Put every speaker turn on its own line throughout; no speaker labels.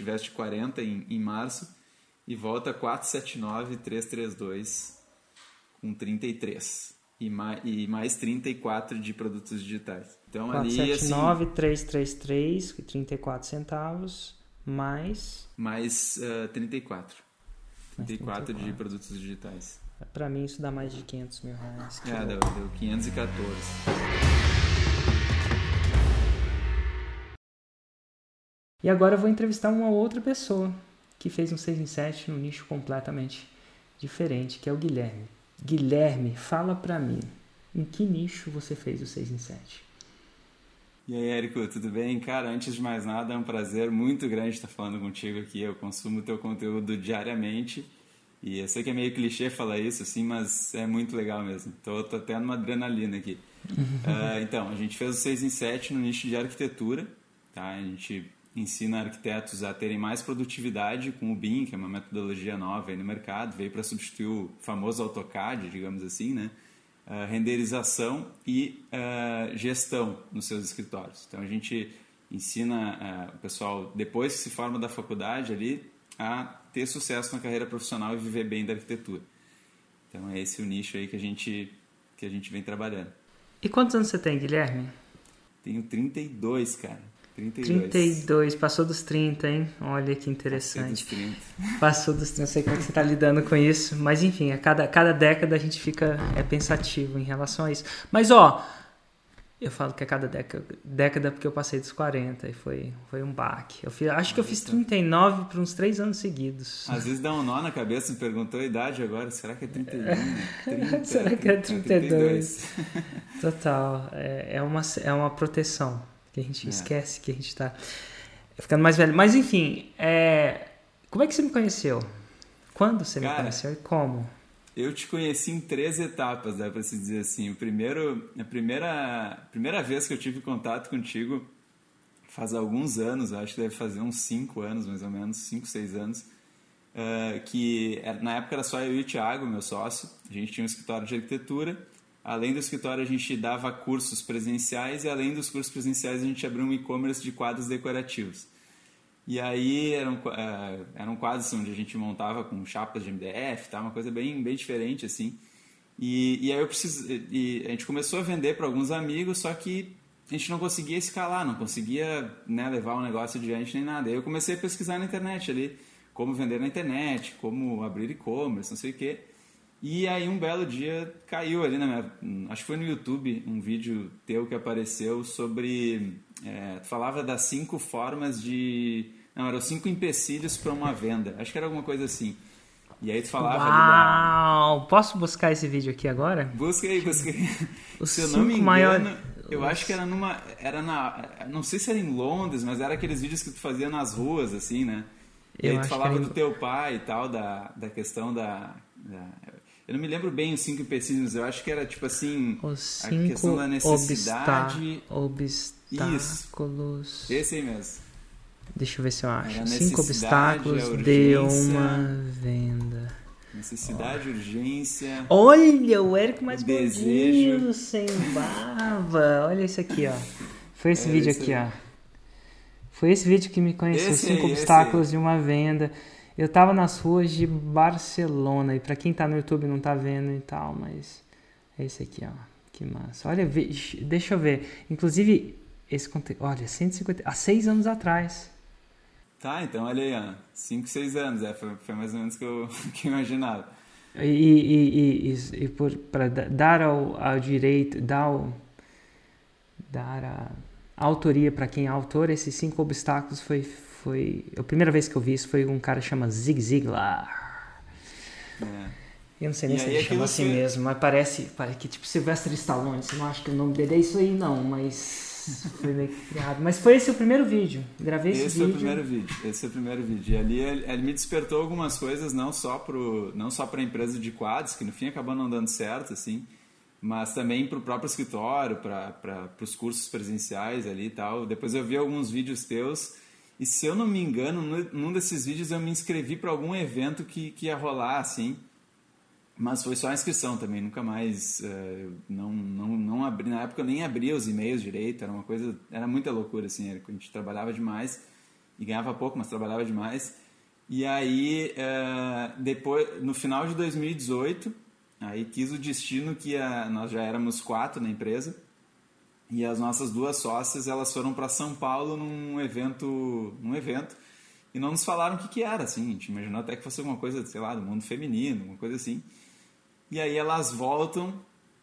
gente veste 40 em, em março e volta 479 332 com 33 e mais, e mais 34 de produtos digitais.
Então 479 ali assim, 333 34 centavos mais
mais uh, 34. 34, 34 de produtos digitais.
Para mim isso dá mais de 500 mil reais.
É, deu, deu 514.
E agora eu vou entrevistar uma outra pessoa que fez um 6 em 7 num nicho completamente diferente, que é o Guilherme. Guilherme, fala pra mim, em que nicho você fez o 6 em 7?
E aí, Érico, tudo bem? Cara, antes de mais nada, é um prazer muito grande estar falando contigo aqui. Eu consumo teu conteúdo diariamente e eu sei que é meio clichê falar isso, assim, mas é muito legal mesmo. Tô, tô até numa adrenalina aqui. uh, então, a gente fez o 6 em 7 no nicho de arquitetura, tá? A gente ensina arquitetos a terem mais produtividade com o BIM, que é uma metodologia nova aí no mercado, veio para substituir o famoso AutoCAD, digamos assim, né? Uh, renderização e uh, gestão nos seus escritórios. Então a gente ensina uh, o pessoal, depois que se forma da faculdade ali, a ter sucesso na carreira profissional e viver bem da arquitetura. Então é esse o nicho aí que a gente, que a gente vem trabalhando.
E quantos anos você tem, Guilherme?
Tenho 32, cara.
32. 32, passou dos 30, hein? Olha que interessante. Passou dos 30. Passou dos 30, não sei como é você está lidando com isso, mas enfim, a cada, cada década a gente fica é pensativo em relação a isso. Mas ó, eu falo que a cada década, década porque eu passei dos 40 e foi, foi um baque. Eu fiz, acho que eu fiz 39 por uns 3 anos seguidos.
Às vezes dá um nó na cabeça, me perguntou a idade agora, será que é 31? 30,
será que é 32? Total, é, é, uma, é uma proteção que a gente é. esquece que a gente está ficando mais velho. Mas enfim, é... como é que você me conheceu? Quando você Cara, me conheceu e como?
Eu te conheci em três etapas, dá para se dizer assim. O primeiro, a primeira, a primeira vez que eu tive contato contigo faz alguns anos, acho que deve fazer uns cinco anos, mais ou menos, cinco, seis anos, uh, que na época era só eu e o Thiago, meu sócio. A gente tinha um escritório de arquitetura Além do escritório, a gente dava cursos presenciais e, além dos cursos presenciais, a gente abriu um e-commerce de quadros decorativos. E aí eram, uh, eram quadros onde a gente montava com chapas de MDF, tá? uma coisa bem, bem diferente assim. E, e aí eu preciso, e a gente começou a vender para alguns amigos, só que a gente não conseguia escalar, não conseguia né, levar o negócio adiante nem nada. Aí eu comecei a pesquisar na internet ali, como vender na internet, como abrir e-commerce, não sei o quê. E aí um belo dia caiu ali na minha, acho que foi no YouTube um vídeo teu que apareceu sobre, é, tu falava das cinco formas de, não, eram cinco empecilhos para uma venda, acho que era alguma coisa assim. E aí tu falava
Uau! Da... Posso buscar esse vídeo aqui agora?
Busca aí, busca aí. Se eu não me engano, maior... eu acho que era numa, era na, não sei se era em Londres, mas era aqueles vídeos que tu fazia nas ruas, assim, né? E eu aí tu falava do teu pai e tal, da, da questão da, da eu não me lembro bem os cinco empecilhos, eu acho que era tipo assim.
Os cinco a questão da necessidade. obstáculos.
Isso. Esse aí mesmo.
Deixa eu ver se eu acho. Cinco obstáculos de uma venda.
Necessidade, urgência.
Olha, o Érico mais desejo. Gordinho, sem barba. Olha isso aqui, ó. Foi esse é vídeo esse aqui, aí. ó. Foi esse vídeo que me conheceu. Esse cinco aí, obstáculos de uma venda. Eu tava nas ruas de Barcelona, e para quem tá no YouTube não tá vendo e tal, mas é esse aqui, ó. Que massa. Olha, deixa eu ver. Inclusive, esse conteúdo. Olha, 150. Há seis anos atrás.
Tá, então olha aí, ó. 5, 6 anos. É, foi, foi, mais ou menos o que eu, que eu imaginava.
E, e, e, e para dar ao, ao direito, dar, ao, dar a autoria para quem é autor, esses cinco obstáculos foi foi. A primeira vez que eu vi isso foi um cara que chama Zig Ziglar. É. Eu não sei nem se ele chama assim foi... mesmo, mas parece, parece que tipo Sylvester Stallone. Você não acha que o nome dele é isso aí, não, mas foi meio criado. Mas foi esse o primeiro vídeo. Gravei esse,
esse
vídeo.
Esse é o primeiro vídeo. Esse é o primeiro vídeo. E ali ele, ele me despertou algumas coisas, não só pro, não só para a empresa de quadros, que no fim acabou não dando certo, assim, mas também para o próprio escritório, para os cursos presenciais ali e tal. Depois eu vi alguns vídeos teus e se eu não me engano, num desses vídeos eu me inscrevi para algum evento que, que ia rolar, assim. Mas foi só a inscrição também, nunca mais. Uh, não, não, não abri. Na época eu nem abria os e-mails direito, era uma coisa. Era muita loucura, assim. A gente trabalhava demais e ganhava pouco, mas trabalhava demais. E aí, uh, depois, no final de 2018, aí quis o destino que a, nós já éramos quatro na empresa e as nossas duas sócias elas foram para São Paulo num evento, num evento e não nos falaram o que, que era, assim, a gente imaginou até que fosse alguma coisa, sei lá, do mundo feminino, uma coisa assim. E aí elas voltam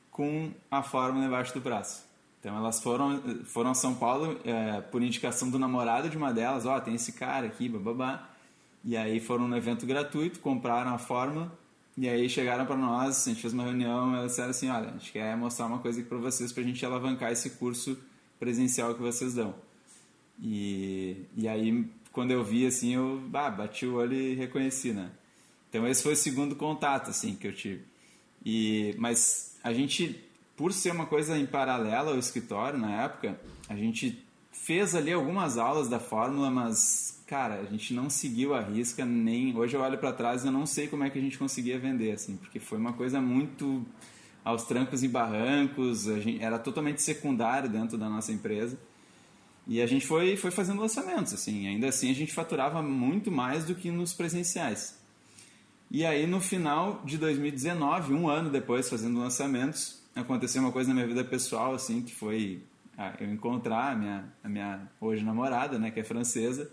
com a fórmula embaixo do braço. Então elas foram, foram a São Paulo é, por indicação do namorado de uma delas, ó, oh, tem esse cara aqui, bababá. E aí foram no evento gratuito, compraram a fórmula e aí chegaram para nós, a gente fez uma reunião, elas disseram assim, olha, a gente quer mostrar uma coisa aqui para vocês para a gente alavancar esse curso presencial que vocês dão. E, e aí quando eu vi assim, eu bah, bati o olho e reconheci, né? Então esse foi o segundo contato assim que eu tive. E mas a gente por ser uma coisa em paralelo ao escritório na época, a gente fez ali algumas aulas da fórmula, mas cara, a gente não seguiu a risca nem hoje eu olho para trás e eu não sei como é que a gente conseguia vender assim, porque foi uma coisa muito aos trancos e barrancos, gente, era totalmente secundário dentro da nossa empresa. E a gente foi, foi fazendo lançamentos, assim. Ainda assim, a gente faturava muito mais do que nos presenciais. E aí, no final de 2019, um ano depois, fazendo lançamentos, aconteceu uma coisa na minha vida pessoal, assim, que foi ah, eu encontrar a minha, a minha hoje namorada, né, que é francesa.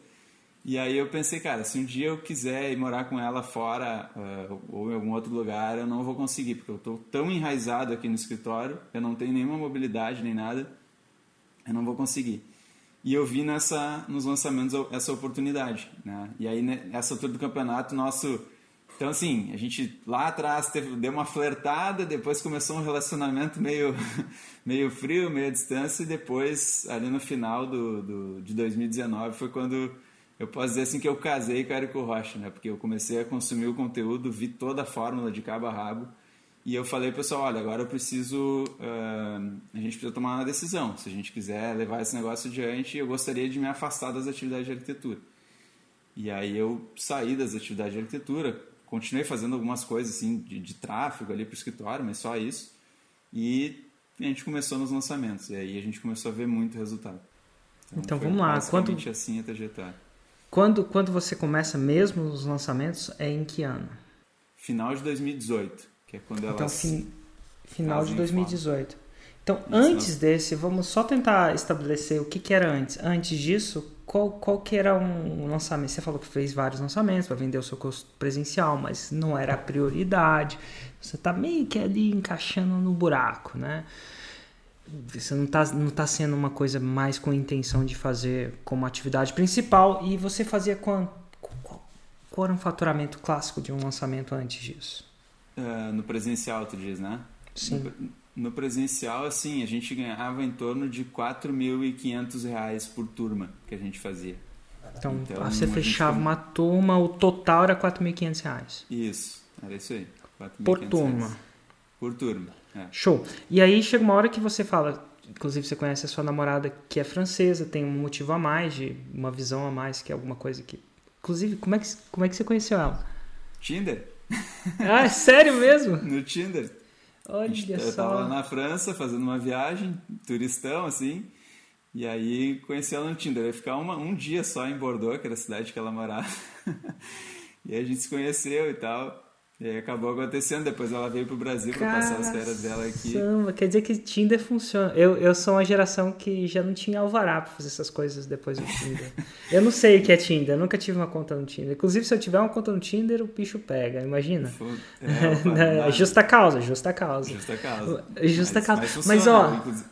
E aí eu pensei, cara, se um dia eu quiser ir morar com ela fora uh, ou em algum outro lugar, eu não vou conseguir, porque eu estou tão enraizado aqui no escritório, eu não tenho nenhuma mobilidade nem nada, eu não vou conseguir. E eu vi nessa, nos lançamentos essa oportunidade. Né? E aí, nessa altura do campeonato, nosso. Então, assim, a gente lá atrás teve, deu uma flertada, depois começou um relacionamento meio, meio frio, meio à distância, e depois, ali no final do, do, de 2019, foi quando eu posso dizer assim que eu casei com o Érico Rocha, né? Porque eu comecei a consumir o conteúdo, vi toda a fórmula de cabo a rabo, e eu falei, pessoal, olha, agora eu preciso, uh, a gente precisa tomar uma decisão. Se a gente quiser levar esse negócio adiante, eu gostaria de me afastar das atividades de arquitetura. E aí eu saí das atividades de arquitetura, continuei fazendo algumas coisas assim de, de tráfego ali para o escritório, mas só isso. E a gente começou nos lançamentos. E aí a gente começou a ver muito resultado.
Então, então vamos lá. Quanto
assim a trajetória.
Quando, quando você começa mesmo os lançamentos, é em que ano?
Final de 2018 que é quando
então, fim, final de 2018. Então, Isso antes desse, vamos só tentar estabelecer o que, que era antes. Antes disso, qual, qual que era um lançamento? Você falou que fez vários lançamentos para vender o seu curso presencial, mas não era a prioridade. Você está meio que ali encaixando no buraco, né? Você não está não tá sendo uma coisa mais com intenção de fazer como atividade principal. E você fazia quanto? Qual era um faturamento clássico de um lançamento antes disso?
Uh, no presencial, tu diz, né?
Sim.
No, no presencial, assim, a gente ganhava em torno de R$ 4.500 por turma que a gente fazia.
Então, então você fechava uma turma, o total era R$ 4.500.
Isso, era isso aí.
Por turma. Reais.
Por turma. É.
Show. E aí chega uma hora que você fala, inclusive você conhece a sua namorada que é francesa, tem um motivo a mais, de uma visão a mais, que é alguma coisa que. Inclusive, como é que, como é que você conheceu ela?
Tinder.
Ah, é sério mesmo?
no Tinder.
Olha
eu
só. Eu
tava na França fazendo uma viagem, turistão, assim. E aí conheci ela no Tinder. Eu ia ficar uma, um dia só em Bordeaux, que era a cidade que ela morava. e aí a gente se conheceu e tal. E aí acabou acontecendo, depois ela veio pro Brasil para passar as férias dela aqui.
Samba. Quer dizer que Tinder funciona. Eu, eu sou uma geração que já não tinha alvará para fazer essas coisas depois do Tinder. eu não sei o que é Tinder, nunca tive uma conta no Tinder. Inclusive, se eu tiver uma conta no Tinder, o bicho pega, imagina. É, justa causa, justa causa.
Justa causa.
Justa
mas,
causa.
Mas,
funciona, mas ó. Inclusive...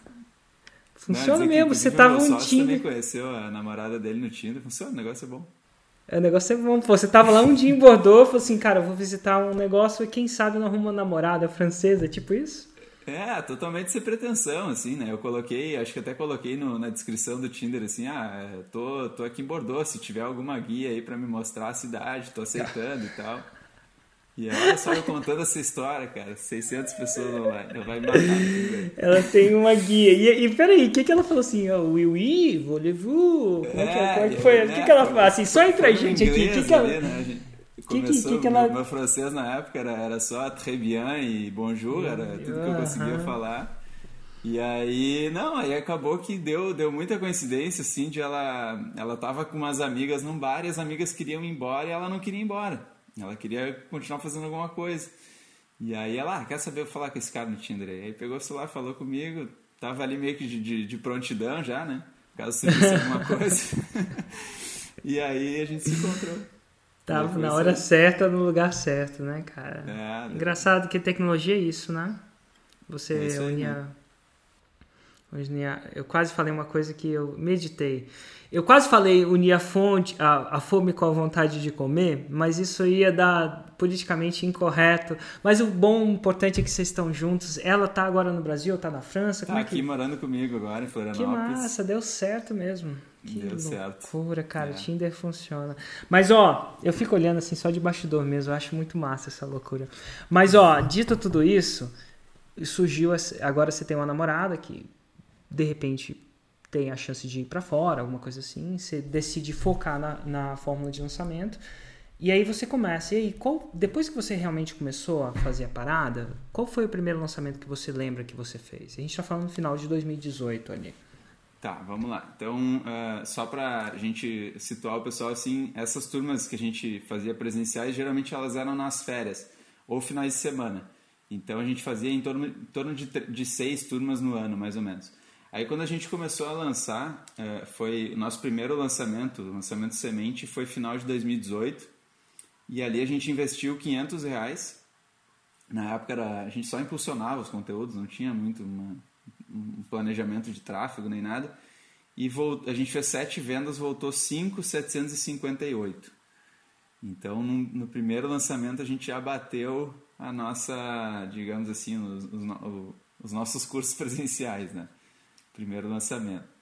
Funciona mesmo, você tava um Tinder.
também conheceu a namorada dele no Tinder, funciona, o negócio é bom.
O negócio é bom. Pô, você tava lá um dia em Bordeaux, falou assim, cara, eu vou visitar um negócio e quem sabe não arruma uma namorada francesa, tipo isso?
É, totalmente sem pretensão, assim, né? Eu coloquei, acho que até coloquei no, na descrição do Tinder, assim, ah, tô, tô aqui em Bordeaux, se tiver alguma guia aí para me mostrar a cidade, tô aceitando e tal. E olha só eu contando essa história, cara. 600 pessoas online. Ela vai me matar.
Ela tem uma guia. E, e peraí, o que, que ela falou assim? Oh, oui, oui, voulez-vous? Como, é, que, é, como é que foi? O que, que ela falou? Assim, só entre a gente aqui. O que, que ela... Ali, né, gente...
Começou, que, que, que ela... meu, meu francês na época era, era só très bien e bonjour, era tudo que eu conseguia falar. E aí, não, aí acabou que deu, deu muita coincidência, assim, de ela, ela tava com umas amigas num bar e as amigas queriam ir embora e ela não queria ir embora. Ela queria continuar fazendo alguma coisa. E aí ela, ah, quer saber eu falar com esse cara no Tinder aí? Aí pegou o celular, falou comigo, tava ali meio que de, de, de prontidão já, né? Caso surgisse alguma coisa. e aí a gente se encontrou.
Tava na hora assim. certa, no lugar certo, né, cara? É, Engraçado que tecnologia é isso, né? Você é unia né? Eu quase falei uma coisa que eu meditei. Eu quase falei unir a, fonte, a, a fome com a vontade de comer, mas isso ia dar politicamente incorreto. Mas o bom, o importante é que vocês estão juntos. Ela tá agora no Brasil, tá na França?
Tá
é
aqui morando comigo agora, em Florianópolis.
Que massa, deu certo mesmo. Que
deu certo.
loucura, cara. É. Tinder funciona. Mas, ó, eu fico olhando assim só de bastidor mesmo. Eu acho muito massa essa loucura. Mas, ó, dito tudo isso, surgiu... Agora você tem uma namorada que de repente tem a chance de ir para fora, alguma coisa assim, você decide focar na, na fórmula de lançamento. E aí você começa. E aí, qual, depois que você realmente começou a fazer a parada, qual foi o primeiro lançamento que você lembra que você fez? A gente está falando no final de 2018 ali.
Tá, vamos lá. Então, uh, só para a gente situar o pessoal, assim, essas turmas que a gente fazia presenciais, geralmente elas eram nas férias ou finais de semana. Então, a gente fazia em torno, em torno de, de seis turmas no ano, mais ou menos. Aí quando a gente começou a lançar, é, foi o nosso primeiro lançamento, o lançamento semente foi final de 2018 e ali a gente investiu 500 reais. Na época era, a gente só impulsionava os conteúdos, não tinha muito uma, um planejamento de tráfego nem nada. E volt, a gente fez sete vendas, voltou 5,758. Então no, no primeiro lançamento a gente já bateu a nossa, digamos assim, os, os, os nossos cursos presenciais, né? Primeiro lançamento.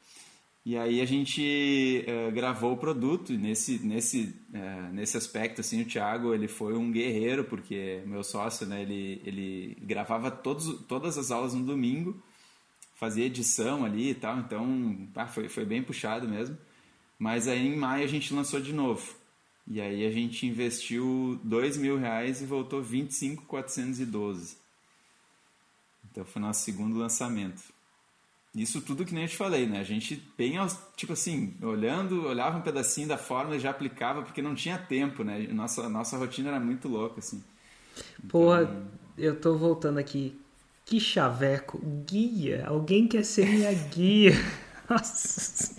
E aí a gente uh, gravou o produto e nesse, nesse, uh, nesse aspecto, assim, o Thiago, ele foi um guerreiro, porque meu sócio, né, ele, ele gravava todos, todas as aulas no domingo, fazia edição ali e tal, então ah, foi, foi bem puxado mesmo. Mas aí em maio a gente lançou de novo. E aí a gente investiu dois mil reais e voltou 25,412. Então foi nosso segundo lançamento. Isso tudo que nem eu te falei, né? A gente bem, tipo assim, olhando, olhava um pedacinho da fórmula e já aplicava, porque não tinha tempo, né? Nossa, nossa rotina era muito louca, assim.
Porra, então... eu tô voltando aqui. Que chaveco. Guia. Alguém quer ser minha guia. Nossa.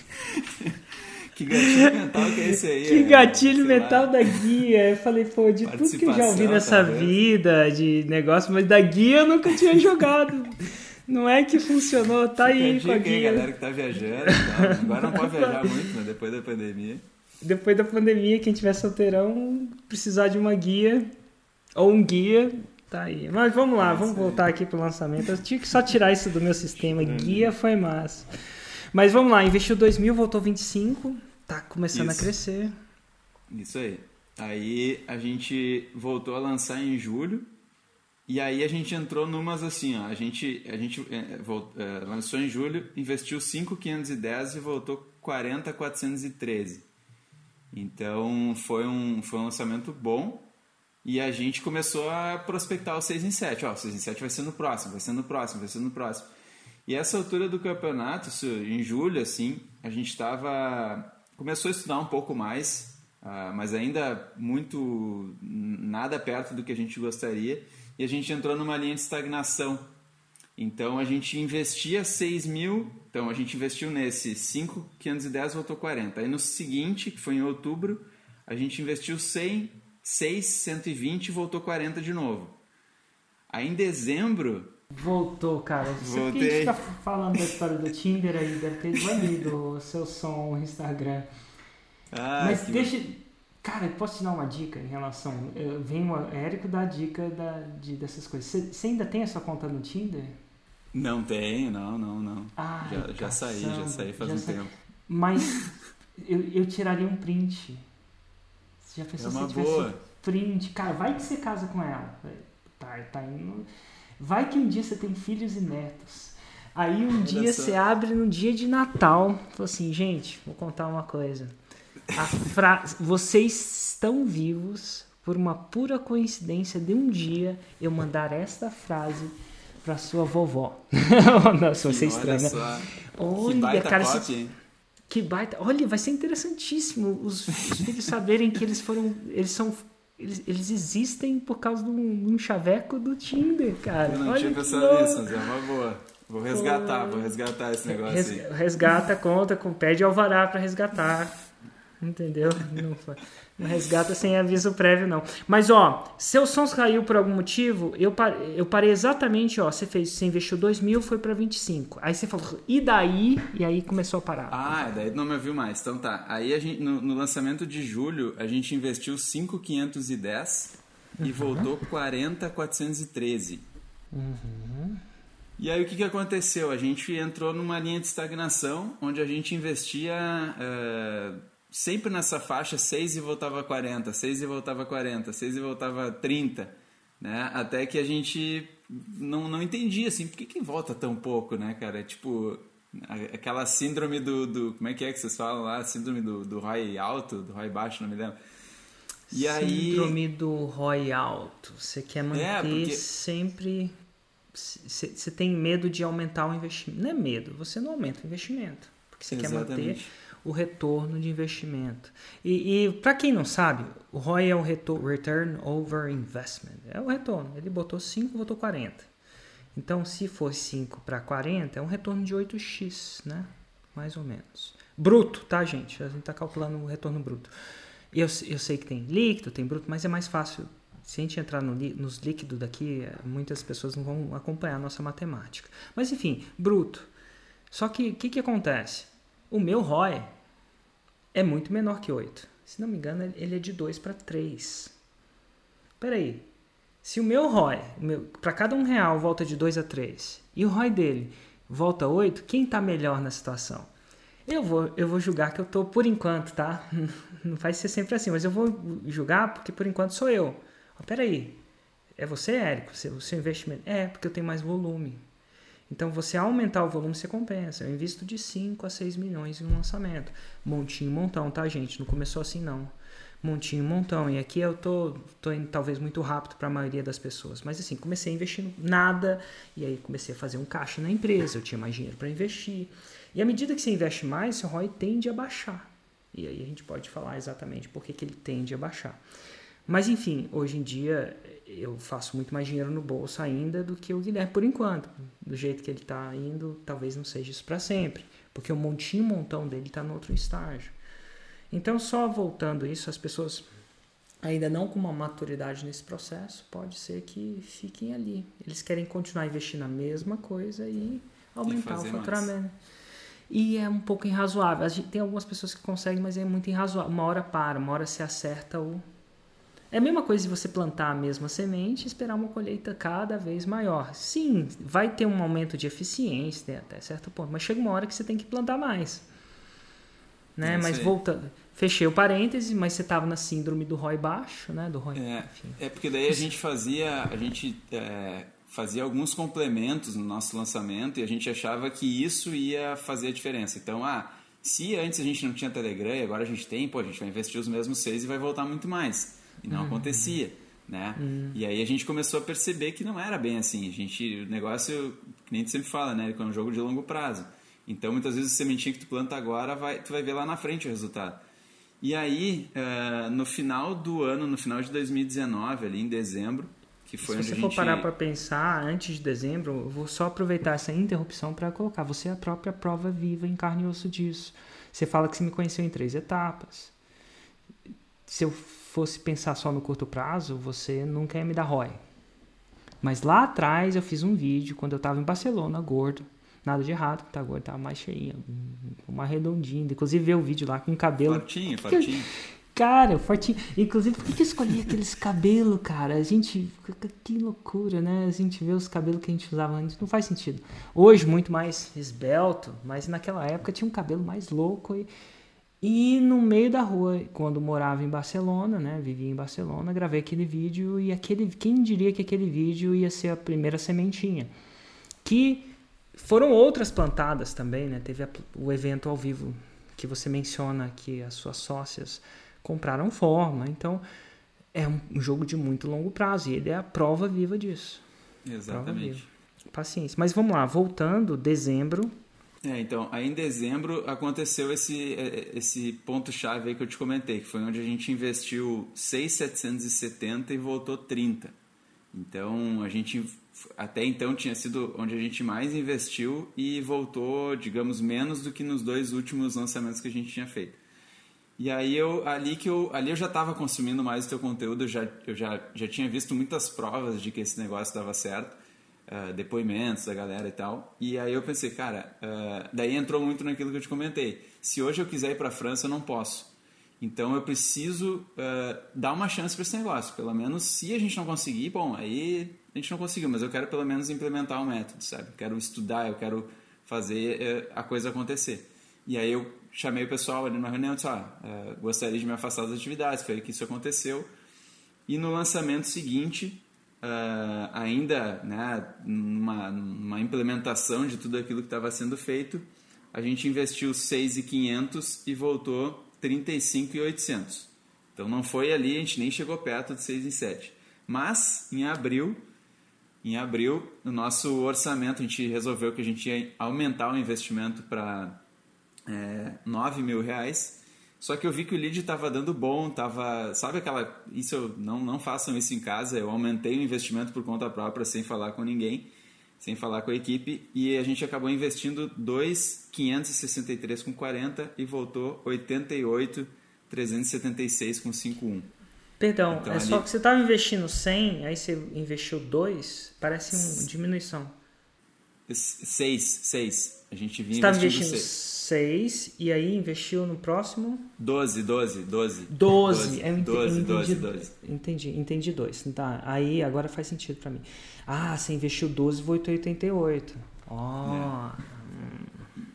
que gatilho mental que é esse aí?
Que é, gatilho mental lá. da guia. Eu falei, pô, de tudo que eu já ouvi nessa vida, de negócio, mas da guia eu nunca tinha jogado. Não é que funcionou, tá aí
com a guia. galera que tá viajando, tá? agora não pode viajar muito, né? Depois da pandemia.
Depois da pandemia, quem tiver solteirão, precisar de uma guia ou um guia, tá aí. Mas vamos lá, é vamos voltar aqui pro lançamento. Eu tinha que só tirar isso do meu sistema. Guia foi massa. Mas vamos lá, investiu 2 mil, voltou 25, tá começando isso. a crescer.
Isso aí. Aí a gente voltou a lançar em julho e aí a gente entrou numas assim, ó, a gente, a gente é, é, lançou em julho, investiu 5,510 e voltou 40,413. Então foi um, foi um lançamento bom e a gente começou a prospectar o 6 em 7. Ó, o 6 em 7 vai ser no próximo, vai ser no próximo, vai ser no próximo. E essa altura do campeonato, em julho, assim, a gente estava... Começou a estudar um pouco mais, uh, mas ainda muito... nada perto do que a gente gostaria e a gente entrou numa linha de estagnação. Então a gente investia 6 mil, então a gente investiu nesse 5,510 voltou 40. Aí no seguinte, que foi em outubro, a gente investiu 100, 6, 120 voltou 40 de novo. Aí em dezembro.
Voltou, cara. Você Voltei. que a gente tá falando da história do Tinder aí, deve ter banido o seu som no Instagram. Ah, Mas deixa. Cara, posso te dar uma dica em relação. Vem o Érico dar dica da, de, dessas coisas. Você ainda tem essa conta no Tinder?
Não tenho, não, não, não. Ai, já, já saí, já saí faz já um sa... tempo.
Mas eu, eu tiraria um print. Você já pensou é uma se boa. print? Cara, vai que você casa com ela. Tá, tá indo. Vai que um dia você tem filhos e netos. Aí um Olha dia só. você abre no dia de Natal. Fala assim, gente, vou contar uma coisa a. Vocês estão vivos por uma pura coincidência de um dia eu mandar esta frase para sua vovó. Nossa, você estranha.
Olha, que baita cara?
Que baita. Olha, vai ser interessantíssimo os, os filhos saberem que eles foram. Eles são. Eles, eles existem por causa de um, um chaveco do Tinder, cara.
Eu não
Olha
tinha pensado nisso, mas é uma boa. Vou resgatar, vou resgatar esse negócio Res, aí.
Resgata, conta, com, pede alvará para resgatar. Entendeu? Não, não resgata sem aviso prévio, não. Mas, ó, seu som caiu por algum motivo, eu, eu parei exatamente, ó, você fez, você investiu 2 mil, foi para 25. Aí você falou, e daí? E aí começou a parar.
Ah, daí não me viu mais. Então tá. Aí a gente, no, no lançamento de julho, a gente investiu 5,510 uhum. e voltou 40,413. Uhum. E aí o que, que aconteceu? A gente entrou numa linha de estagnação, onde a gente investia... Uh, sempre nessa faixa 6 e voltava 40, 6 e voltava 40, 6 e voltava 30, né? Até que a gente não, não entendia, assim, por que, que volta tão pouco, né, cara? Tipo, aquela síndrome do, do... Como é que é que vocês falam lá? Síndrome do, do ROI alto, do ROI baixo, não me lembro.
E síndrome aí... do ROI alto. Você quer manter é, porque... sempre... Você tem medo de aumentar o investimento. Não é medo, você não aumenta o investimento. Porque você quer manter o retorno de investimento. E, e para quem não sabe, o ROI é o Return Over Investment. É o retorno. Ele botou 5, botou 40. Então, se for 5 para 40, é um retorno de 8x, né? Mais ou menos. Bruto, tá, gente? A gente está calculando o retorno bruto. Eu, eu sei que tem líquido, tem bruto, mas é mais fácil. Se a gente entrar no, nos líquidos daqui, muitas pessoas não vão acompanhar a nossa matemática. Mas enfim, bruto. Só que o que, que acontece? O meu ROI é muito menor que 8. Se não me engano, ele é de 2 para 3. Espera aí. Se o meu ROI, para cada um real, volta de 2 a 3, e o ROI dele volta a 8, quem está melhor na situação? Eu vou, eu vou julgar que eu estou por enquanto, tá? Não vai ser sempre assim, mas eu vou julgar porque por enquanto sou eu. Espera aí. É você, Érico? O seu investimento? É, porque eu tenho mais volume. Então, você aumentar o volume, você compensa. Eu invisto de 5 a 6 milhões em um lançamento. Montinho, montão, tá, gente? Não começou assim, não. Montinho, montão. E aqui eu tô, tô indo talvez muito rápido para a maioria das pessoas. Mas assim, comecei investindo nada. E aí comecei a fazer um caixa na empresa. Eu tinha mais dinheiro para investir. E à medida que você investe mais, seu ROI tende a baixar. E aí a gente pode falar exatamente por que, que ele tende a baixar. Mas enfim, hoje em dia eu faço muito mais dinheiro no bolso ainda do que o Guilherme por enquanto. Do jeito que ele está indo, talvez não seja isso para sempre, porque o montinho montão dele está no outro estágio. Então, só voltando isso, as pessoas ainda não com uma maturidade nesse processo, pode ser que fiquem ali. Eles querem continuar investindo na mesma coisa e aumentar e o faturamento. Mais. E é um pouco irrazoável. Tem algumas pessoas que conseguem, mas é muito irrazoável. Uma hora para, uma hora se acerta o, é a mesma coisa de você plantar a mesma semente e esperar uma colheita cada vez maior. Sim, vai ter um aumento de eficiência até certo ponto, mas chega uma hora que você tem que plantar mais. Né? É mas volta, fechei o parêntese, mas você estava na síndrome do ROI baixo, né? Do ROI,
é, é porque daí a gente fazia, a gente é, fazia alguns complementos no nosso lançamento e a gente achava que isso ia fazer a diferença. Então, ah, se antes a gente não tinha Telegram e agora a gente tem, pô, a gente vai investir os mesmos seis e vai voltar muito mais. E não uhum. acontecia. Né? Uhum. E aí a gente começou a perceber que não era bem assim. A gente, o negócio, que nem tu sempre fala, né? É um jogo de longo prazo. Então, muitas vezes, a sementinha que tu planta agora, vai, tu vai ver lá na frente o resultado. E aí, uh, no final do ano, no final de 2019, ali em dezembro, que foi
Se
onde
você
gente...
for parar para pensar, antes de dezembro, eu vou só aproveitar essa interrupção para colocar. Você é a própria prova viva em carne e osso disso. Você fala que você me conheceu em três etapas. Se eu fosse pensar só no curto prazo, você nunca ia me dar ROI. Mas lá atrás eu fiz um vídeo quando eu estava em Barcelona, gordo. Nada de errado, tá gordo, tava mais cheinha, uma redondinha. Inclusive ver o vídeo lá com cabelo.
Fortinho, fortinho.
Cara, fortinho. Inclusive, por que, que eu escolhi aqueles cabelos, cara? A gente. Que loucura, né? A gente vê os cabelos que a gente usava antes. Não faz sentido. Hoje, muito mais esbelto, mas naquela época tinha um cabelo mais louco e e no meio da rua, quando morava em Barcelona, né, vivia em Barcelona, gravei aquele vídeo e aquele, quem diria que aquele vídeo ia ser a primeira sementinha? Que foram outras plantadas também, né? Teve a, o evento ao vivo que você menciona que as suas sócias compraram forma, então é um, um jogo de muito longo prazo e ele é a prova viva disso.
Exatamente.
paciência. Mas vamos lá, voltando, dezembro.
É, então, aí em dezembro aconteceu esse, é, esse ponto-chave aí que eu te comentei, que foi onde a gente investiu 6,770 e voltou 30. Então, a gente até então tinha sido onde a gente mais investiu e voltou, digamos, menos do que nos dois últimos lançamentos que a gente tinha feito. E aí eu ali que eu ali eu já estava consumindo mais o teu conteúdo, eu já eu já, já tinha visto muitas provas de que esse negócio dava certo, uh, depoimentos da galera e tal. E aí eu pensei, cara, uh, daí entrou muito naquilo que eu te comentei. Se hoje eu quiser ir para a França, eu não posso. Então eu preciso uh, dar uma chance para esse negócio. Pelo menos se a gente não conseguir, bom, aí a gente não conseguiu, mas eu quero pelo menos implementar o método, sabe? Quero estudar, eu quero fazer a coisa acontecer. E aí eu chamei o pessoal ali numa reunião e disse, ah, gostaria de me afastar das atividades, foi aí que isso aconteceu. E no lançamento seguinte, ainda né, numa, numa implementação de tudo aquilo que estava sendo feito, a gente investiu 6.500 e voltou 35,800. Então não foi ali, a gente nem chegou perto de 6 e 7. Mas em abril, em abril, no nosso orçamento a gente resolveu que a gente ia aumentar o investimento para é, 9 mil reais. Só que eu vi que o lead estava dando bom, tava, sabe aquela, isso eu, não não façam isso em casa. Eu aumentei o investimento por conta própria sem falar com ninguém sem falar com a equipe, e a gente acabou investindo 2,563 com 40 e voltou 88,376 com 51.
Perdão, então, é ali... só que você estava investindo 100, aí você investiu 2, parece uma diminuição.
6, 6. A gente vinha
você investindo 6 e aí investiu no próximo?
12, 12, 12.
12, 12,
eu entendi, 12, 12, 12.
Entendi, entendi 2. Tá, aí agora faz sentido para mim. Ah, você investiu 12 e 88. Ó. Oh.
É.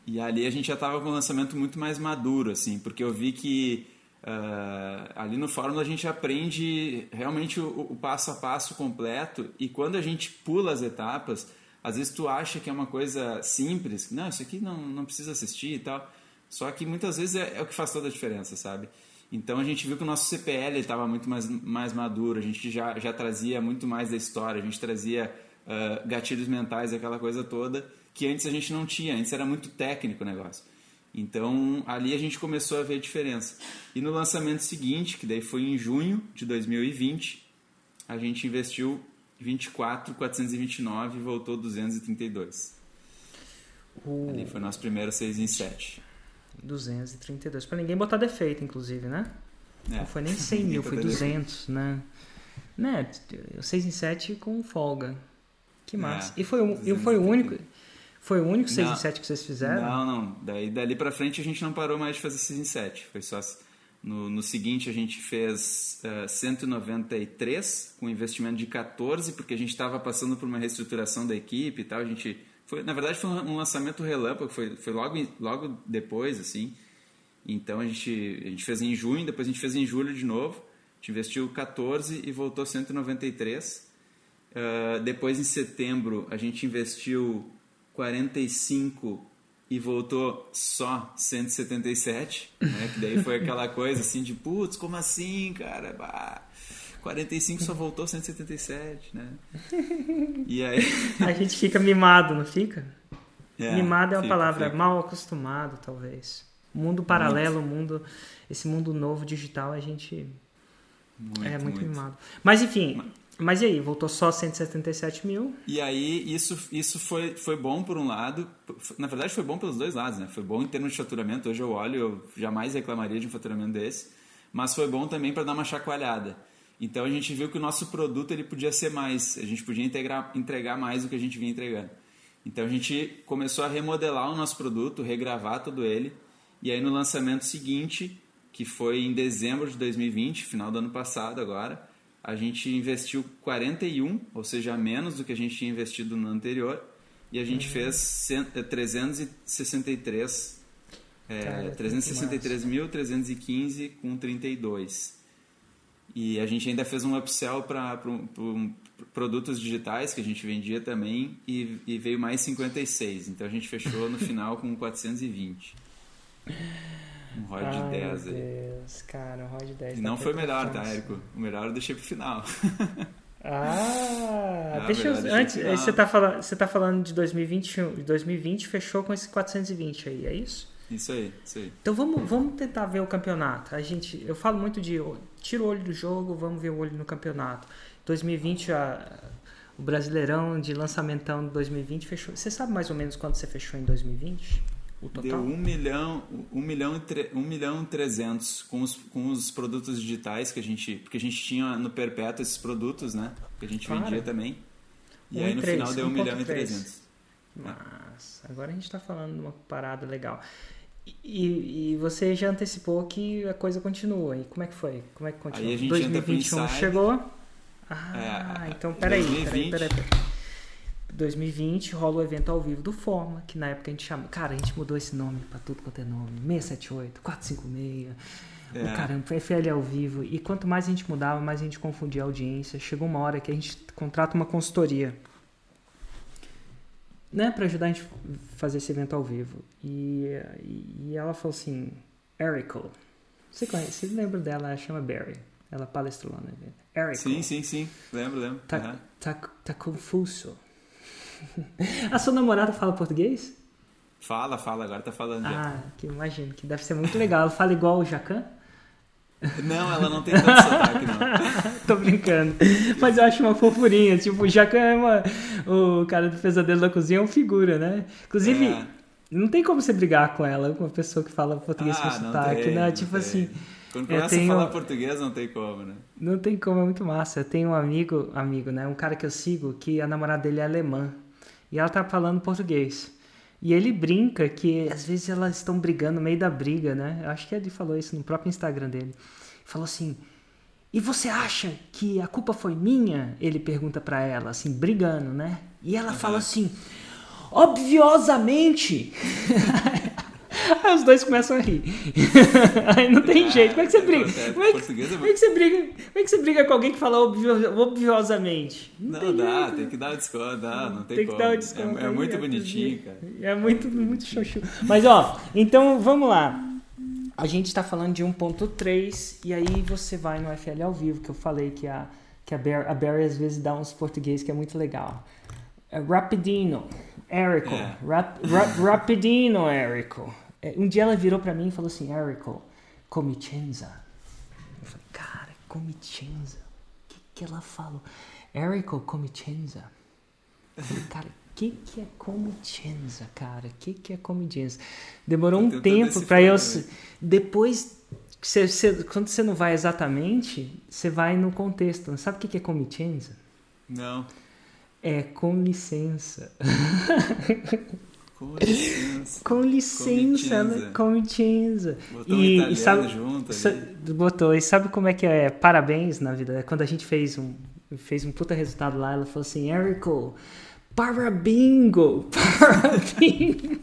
E ali a gente já estava com um lançamento muito mais maduro, assim, porque eu vi que uh, ali no Fórmula a gente aprende realmente o, o, passo a passo completo e quando a gente pula as etapas, às vezes tu acha que é uma coisa simples, não, isso aqui não, não precisa assistir e tal, só que muitas vezes é, é o que faz toda a diferença, sabe? Então a gente viu que o nosso CPL estava muito mais, mais maduro, a gente já, já trazia muito mais da história, a gente trazia uh, gatilhos mentais, aquela coisa toda, que antes a gente não tinha, antes era muito técnico o negócio. Então ali a gente começou a ver a diferença. E no lançamento seguinte, que daí foi em junho de 2020, a gente investiu 24,429 e voltou 232. O... Ali foi nosso primeiro 6 em 7.
232. Para ninguém botar defeito, inclusive, né? É. Não foi nem 100 mil, foi 200, né? Né? 6 em 7 com folga. Que é, massa. É, e foi, um, e foi o único. Foi o único 6 em 7 que vocês fizeram?
Não, não. Daí dali pra frente a gente não parou mais de fazer 6 em 7. Foi só. No, no seguinte a gente fez uh, eh, 193 com investimento de 14, porque a gente estava passando por uma reestruturação da equipe e tal. A gente foi, na verdade, foi um lançamento relâmpago, foi, foi logo, logo depois, assim. Então a gente, a gente fez em junho, depois a gente fez em julho de novo. A gente investiu 14 e voltou 193. Uh, depois em setembro a gente investiu 45 e voltou só 177, né? Que daí foi aquela coisa assim de putz, como assim, cara? Bah. 45 só voltou 177, né? E aí.
A gente fica mimado, não fica? É, mimado é uma fica, palavra fica. mal acostumado, talvez. Mundo paralelo, muito. mundo, esse mundo novo digital, a gente muito, é muito, muito, mimado. Mas enfim, mas e aí? Voltou só 177 mil?
E aí, isso, isso foi, foi bom por um lado. Na verdade, foi bom pelos dois lados, né? Foi bom em termos de faturamento. Hoje eu olho, eu jamais reclamaria de um faturamento desse. Mas foi bom também para dar uma chacoalhada. Então a gente viu que o nosso produto ele podia ser mais, a gente podia integrar, entregar mais do que a gente vinha entregando. Então a gente começou a remodelar o nosso produto, regravar todo ele, e aí no lançamento seguinte, que foi em dezembro de 2020, final do ano passado agora, a gente investiu 41, ou seja, menos do que a gente tinha investido no anterior, e a gente uhum. fez 363 é, 363.315 com 32. E a gente ainda fez um upsell para produtos digitais que a gente vendia também e, e, veio mais 56. Então a gente fechou no final com 420. Um ROI de 10
meu Deus, cara, um ROI de 10.
E não foi melhor, tá, Érico? O melhor eu deixei pro final.
Ah, ah deixa eu. Antes, você tá, falando, você tá falando de 2021, 2020 fechou com esse 420 aí, é isso?
Isso aí, isso aí.
Então vamos, vamos tentar ver o campeonato. A gente, eu falo muito de tira o olho do jogo, vamos ver o olho no campeonato. 2020 a, o Brasileirão de lançamentão de 2020 fechou. Você sabe mais ou menos quanto você fechou em 2020? O total?
Deu 1 milhão, 1 milhão, e 1 milhão e 300 com os, com os produtos digitais que a gente. Porque a gente tinha no Perpétuo esses produtos, né? Que a gente Cara, vendia também. E aí no 3, final deu 1 milhão 3. e 300.
Mas agora a gente está falando de uma parada legal. E, e, você já antecipou que a coisa continua. E como é que foi? Como é que continua?
Aí a gente 2021
chegou. Ah, é, então peraí, 2020. peraí, peraí, peraí. 2020 rola o evento ao vivo do Forma, que na época a gente chamou. Cara, a gente mudou esse nome pra tudo quanto é nome. 678, 456. É. O caramba, FL ao vivo. E quanto mais a gente mudava, mais a gente confundia a audiência. Chegou uma hora que a gente contrata uma consultoria né, para ajudar a gente a fazer esse evento ao vivo. E, e ela falou assim, Erico, você conhece, você lembra dela, ela chama Barry. Ela palestrou lá no evento. Erico.
Sim, sim, sim, lembro, lembro.
Tá, uhum. tá, tá confuso. a sua namorada fala português?
Fala, fala, agora tá falando.
Ah, que imagino, que deve ser muito legal. Ela fala igual o Jacan?
Não, ela não tem tanto sotaque, não.
Tô brincando. Mas eu acho uma fofurinha. Tipo, o Jacan é uma... O cara do Pesadelo da Cozinha é um figura, né? Inclusive, é. não tem como você brigar com ela, com uma pessoa que fala português ah, com sotaque, tem, né? Tipo tem. assim...
Quando começa tenho... a falar português, não tem como, né?
Não tem como, é muito massa. Eu tenho um amigo, amigo, né? Um cara que eu sigo, que a namorada dele é alemã. E ela tá falando português. E ele brinca que às vezes elas estão brigando no meio da briga, né? Eu acho que ele falou isso no próprio Instagram dele. Falou assim: "E você acha que a culpa foi minha?" Ele pergunta para ela, assim, brigando, né? E ela uhum. fala assim: "Obviosamente." Aí os dois começam a rir. Aí não tem ah, jeito. Como é que você briga? Como é que, é como é que, você briga? Como é que você briga com alguém que fala obvio, obviosamente?
Não, não tem dá, jeito. tem que dar o desconto, dá, não tem, tem como. que dar o desconto. É, é muito é bonitinho, cara. É
muito, muito xoxu. Mas ó, então vamos lá. A gente está falando de 1.3 e aí você vai no FL ao vivo, que eu falei que a, que a, Barry, a Barry às vezes dá uns português que é muito legal. É Rapidino, Erico. É. Rap, rap, rapidino, Erico. É, um dia ela virou para mim e falou assim, Erico, comicenza. Eu falei, cara, comicenza? O que, que ela falou? Erico, comicenza. Eu falei, cara, o que, que é comicenza, cara? O que, que é comicenza? Demorou um tempo para eu... Depois, você, você, quando você não vai exatamente, você vai no contexto. Sabe o que, que é comicenza?
Não.
É com licença.
Com licença.
Com licença, né? Com licença.
Botou e, um e sabe, junto ali.
Botou. E sabe como é que é? Parabéns na vida. Quando a gente fez um, fez um puta resultado lá, ela falou assim, Érico, parabingo, parabingo.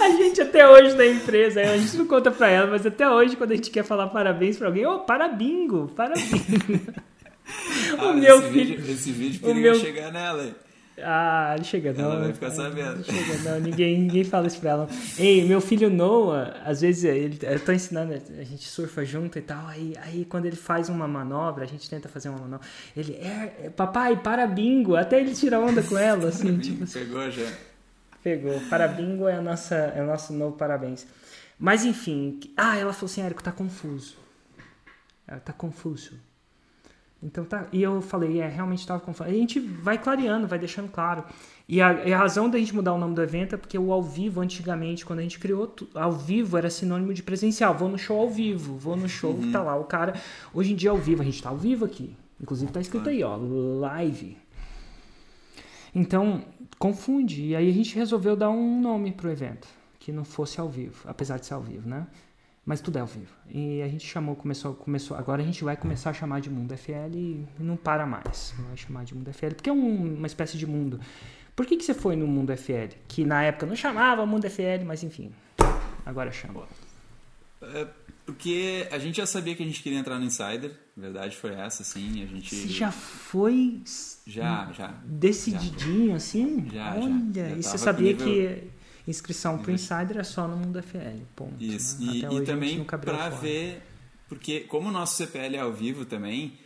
A gente até hoje na empresa, a gente não conta pra ela, mas até hoje quando a gente quer falar parabéns pra alguém, ô, oh, parabingo, parabingo.
Ah, o meu esse filho, vídeo, esse vídeo periga meu... chegar nela.
Ah, não chega não.
Ela vai ficar sabendo.
Não chega não, ninguém, ninguém fala isso pra ela. Ei, meu filho Noah, às vezes ele, eu tô ensinando, a gente surfa junto e tal, aí, aí quando ele faz uma manobra, a gente tenta fazer uma manobra, ele, é, é papai, para bingo, até ele tira onda com ela, assim, tipo.
Pegou já.
Pegou. Para bingo é, a nossa, é o nosso novo parabéns. Mas enfim, ah, ela falou assim, Érico, tá confuso. Ela tá confuso. Então tá. E eu falei, é, realmente estava confuso. A gente vai clareando, vai deixando claro. E a, e a, razão da gente mudar o nome do evento é porque o ao vivo, antigamente, quando a gente criou, ao vivo era sinônimo de presencial. Vou no show ao vivo, vou no show, uhum. tá lá o cara. Hoje em dia é ao vivo, a gente tá ao vivo aqui. Inclusive tá escrito aí, ó, live. Então, confunde. E aí a gente resolveu dar um nome pro evento, que não fosse ao vivo, apesar de ser ao vivo, né? Mas tudo é ao vivo. E a gente chamou, começou, começou. Agora a gente vai começar a chamar de Mundo FL e não para mais. Vai chamar de Mundo FL, porque é um, uma espécie de mundo. Por que, que você foi no Mundo FL? Que na época não chamava Mundo FL, mas enfim. Agora chama.
É porque a gente já sabia que a gente queria entrar no Insider. A verdade foi essa, sim. A gente.
Você já foi.
Já, já.
Decididinho,
já.
assim?
Já,
Olha,
já.
e você sabia nível... que inscrição para o Insider é só no Mundo FL, ponto.
Isso, né? e, e também para ver, porque como o nosso CPL é ao vivo também,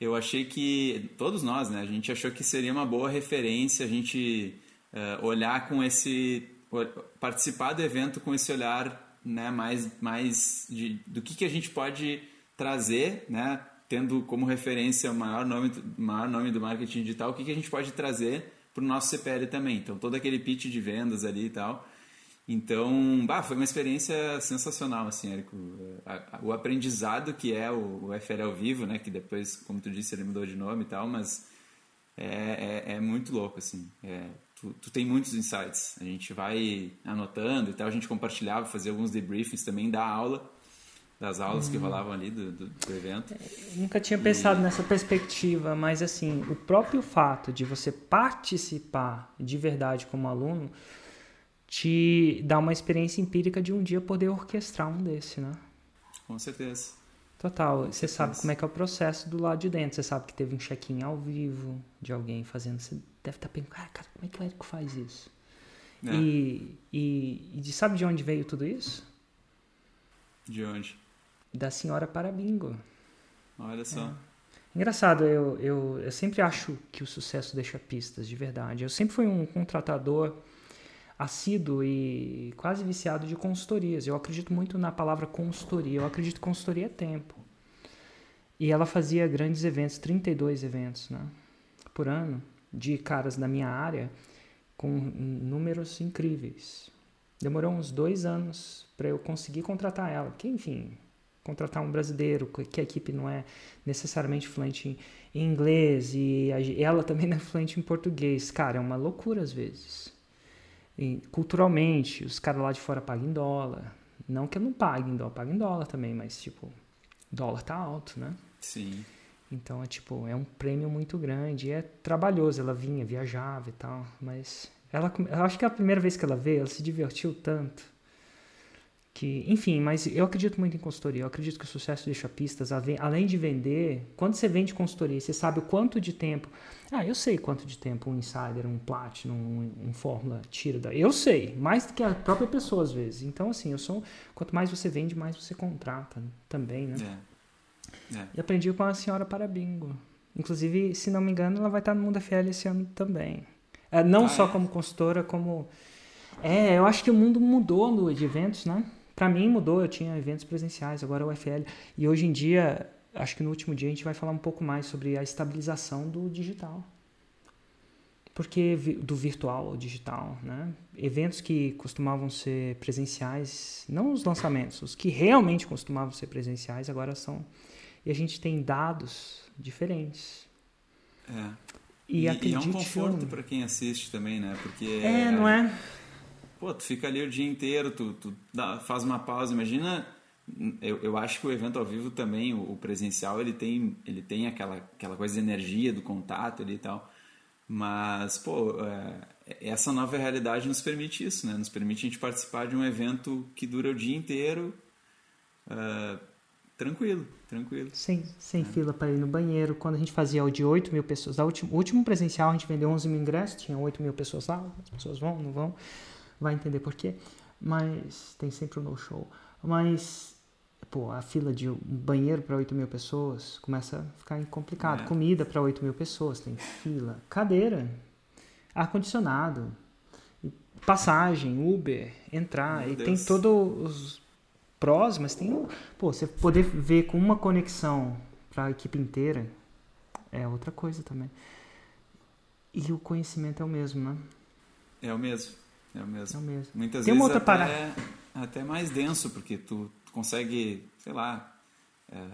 eu achei que todos nós, né? A gente achou que seria uma boa referência a gente uh, olhar com esse participar do evento com esse olhar, né? Mais mais de, do que que a gente pode trazer, né? Tendo como referência o maior nome, maior nome do marketing digital, o que que a gente pode trazer para o nosso CPL também. Então todo aquele pitch de vendas ali e tal. Então, bah, foi uma experiência sensacional, assim, Érico. O aprendizado que é o, o FL ao vivo, né? Que depois, como tu disse, ele mudou de nome e tal, mas é, é, é muito louco, assim. É, tu, tu, tem muitos insights. A gente vai anotando e tal, a gente compartilhava, fazia alguns debriefings também da aula, das aulas hum. que rolavam ali do, do, do evento.
Eu nunca tinha pensado e... nessa perspectiva, mas assim, o próprio fato de você participar de verdade como aluno te dá uma experiência empírica de um dia poder orquestrar um desse, né?
Com certeza.
Total. Com você certeza. sabe como é que é o processo do lado de dentro. Você sabe que teve um check-in ao vivo de alguém fazendo. Você deve estar tá pensando, cara, cara como é que o Érico faz isso? É. E, e, e sabe de onde veio tudo isso?
De onde?
Da senhora para bingo.
Olha só. É.
Engraçado, eu, eu, eu sempre acho que o sucesso deixa pistas, de verdade. Eu sempre fui um contratador assíduo e quase viciado de consultorias. Eu acredito muito na palavra consultoria. Eu acredito que consultoria é tempo. E ela fazia grandes eventos, 32 eventos né, por ano, de caras da minha área, com números incríveis. Demorou uns dois anos para eu conseguir contratar ela. Porque, enfim, contratar um brasileiro, que a equipe não é necessariamente fluente em inglês e ela também não é fluente em português. Cara, é uma loucura às vezes culturalmente, os caras lá de fora pagam em dólar. Não que eu não pague em dólar, pago em dólar também, mas tipo, dólar tá alto, né?
Sim.
Então é tipo, é um prêmio muito grande. é trabalhoso, ela vinha, viajava e tal, mas ela, eu acho que é a primeira vez que ela veio, ela se divertiu tanto que, enfim, mas eu acredito muito em consultoria. Eu acredito que o sucesso deixa pistas. Além de vender, quando você vende consultoria, você sabe o quanto de tempo. Ah, eu sei quanto de tempo um insider, um platinum, um, um fórmula tira da. Eu sei, mais do que a própria pessoa às vezes. Então, assim, eu sou. Quanto mais você vende, mais você contrata também, né? É. É. E aprendi com a senhora para bingo. Inclusive, se não me engano, ela vai estar no Mundo FL esse ano também. É, não ah, só é? como consultora, como. É, eu acho que o mundo mudou no de eventos, né? Para mim mudou, eu tinha eventos presenciais, agora é o UFL. E hoje em dia, acho que no último dia a gente vai falar um pouco mais sobre a estabilização do digital. Porque do virtual ao digital, né? Eventos que costumavam ser presenciais, não os lançamentos, os que realmente costumavam ser presenciais agora são e a gente tem dados diferentes.
É. E, e, e é um conforto para quem assiste também, né? Porque
é, não é?
Pô, tu fica ali o dia inteiro, tu, tu dá, faz uma pausa. Imagina, eu, eu acho que o evento ao vivo também, o, o, presencial, ele tem, ele tem aquela, aquela coisa de energia do contato ali e tal. Mas, pô, é, essa nova realidade nos permite isso, né? Nos permite a gente participar de um evento que dura o dia inteiro, uh, tranquilo, tranquilo.
Sem, sem é. fila para ir no banheiro. Quando a gente fazia o de 8 mil pessoas, o último, último presencial a gente vendeu 11 mil ingressos, tinha 8 mil pessoas lá, as pessoas vão, não vão vai entender por quê. Mas tem sempre um no-show. Mas, pô, a fila de um banheiro para 8 mil pessoas começa a ficar complicado. É. Comida para 8 mil pessoas, tem fila. Cadeira, ar-condicionado, passagem, Uber, entrar. Meu e Deus. tem todos os prós, mas tem. Pô, você poder ver com uma conexão para a equipe inteira é outra coisa também. E o conhecimento é o mesmo, né?
É o mesmo. É o mesmo.
É o mesmo.
Muitas Tem vezes até, para... até mais denso, porque tu, tu consegue, sei lá, é,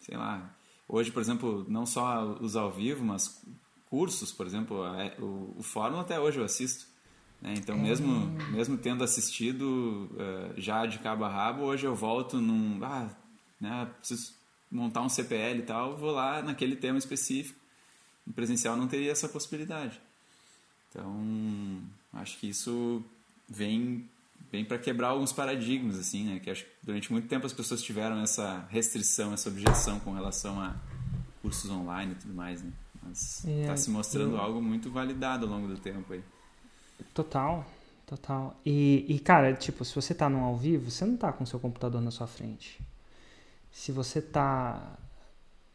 sei lá. Hoje, por exemplo, não só os ao vivo, mas cursos, por exemplo, o, o fórum até hoje eu assisto. Né? Então, é. mesmo, mesmo tendo assistido uh, já de cabo a rabo, hoje eu volto num. Ah, né, preciso montar um CPL e tal, vou lá naquele tema específico. No presencial não teria essa possibilidade. Então, acho que isso vem vem para quebrar alguns paradigmas assim, né? Que acho que durante muito tempo as pessoas tiveram essa restrição, essa objeção com relação a cursos online e tudo mais, né? Mas está é, se mostrando eu... algo muito validado ao longo do tempo aí.
Total, total. E, e cara, tipo, se você está no ao vivo, você não está com o seu computador na sua frente. Se você está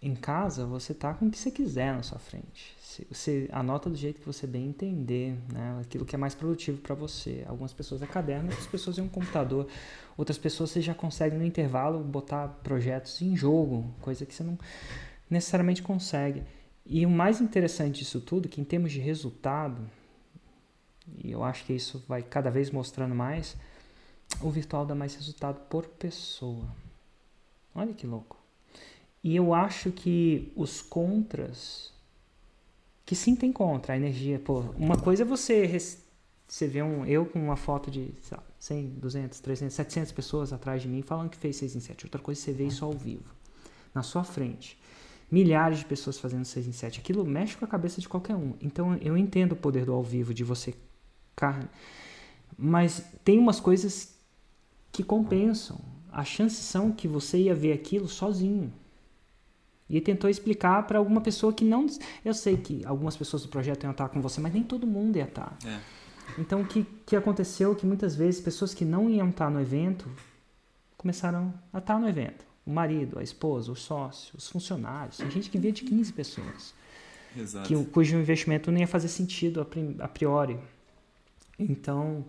em casa, você tá com o que você quiser na sua frente. Você anota do jeito que você bem entender, né? aquilo que é mais produtivo para você. Algumas pessoas é caderno, outras pessoas é um computador, outras pessoas você já consegue no intervalo botar projetos em jogo, coisa que você não necessariamente consegue. E o mais interessante disso tudo, que em termos de resultado, e eu acho que isso vai cada vez mostrando mais, o virtual dá mais resultado por pessoa. Olha que louco. E eu acho que os contras, que sim tem contra, a energia, pô, uma coisa é você, você vê um, eu com uma foto de sei lá, 100, 200, 300, 700 pessoas atrás de mim falando que fez 6 em 7. Outra coisa é você vê isso ao vivo, na sua frente. Milhares de pessoas fazendo 6 em 7. Aquilo mexe com a cabeça de qualquer um. Então eu entendo o poder do ao vivo, de você carne. Mas tem umas coisas que compensam. As chances são que você ia ver aquilo sozinho. E tentou explicar para alguma pessoa que não. Eu sei que algumas pessoas do projeto iam estar com você, mas nem todo mundo ia estar. É. Então, o que, que aconteceu? Que muitas vezes pessoas que não iam estar no evento começaram a estar no evento. O marido, a esposa, o sócio, os funcionários. Tem gente que via de 15 pessoas. Exato. Que, cujo investimento não ia fazer sentido a priori. Então,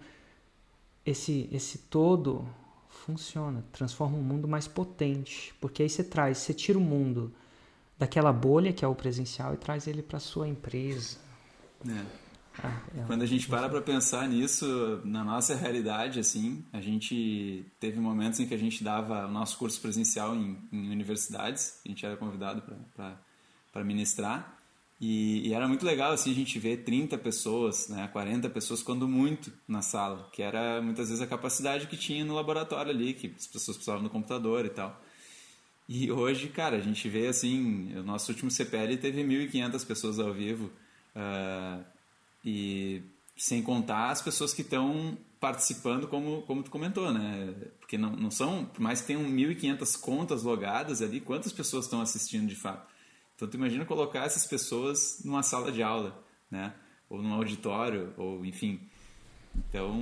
esse, esse todo funciona, transforma um mundo mais potente, porque aí você traz, você tira o mundo daquela bolha que é o presencial e traz ele para sua empresa.
É. Ah, é Quando a gente para para pensar nisso, na nossa realidade, assim, a gente teve momentos em que a gente dava o nosso curso presencial em, em universidades, a gente era convidado para ministrar, e, e, era muito legal assim a gente ver 30 pessoas, né, 40 pessoas quando muito na sala, que era muitas vezes a capacidade que tinha no laboratório ali, que as pessoas precisavam no computador e tal. E hoje, cara, a gente vê assim, o nosso último CPL teve 1.500 pessoas ao vivo uh, e sem contar as pessoas que estão participando, como, como tu comentou, né? Porque não, não são, por mais que tenham 1.500 contas logadas ali, quantas pessoas estão assistindo de fato? Então, tu imagina colocar essas pessoas numa sala de aula, né? Ou num auditório, ou enfim. Então,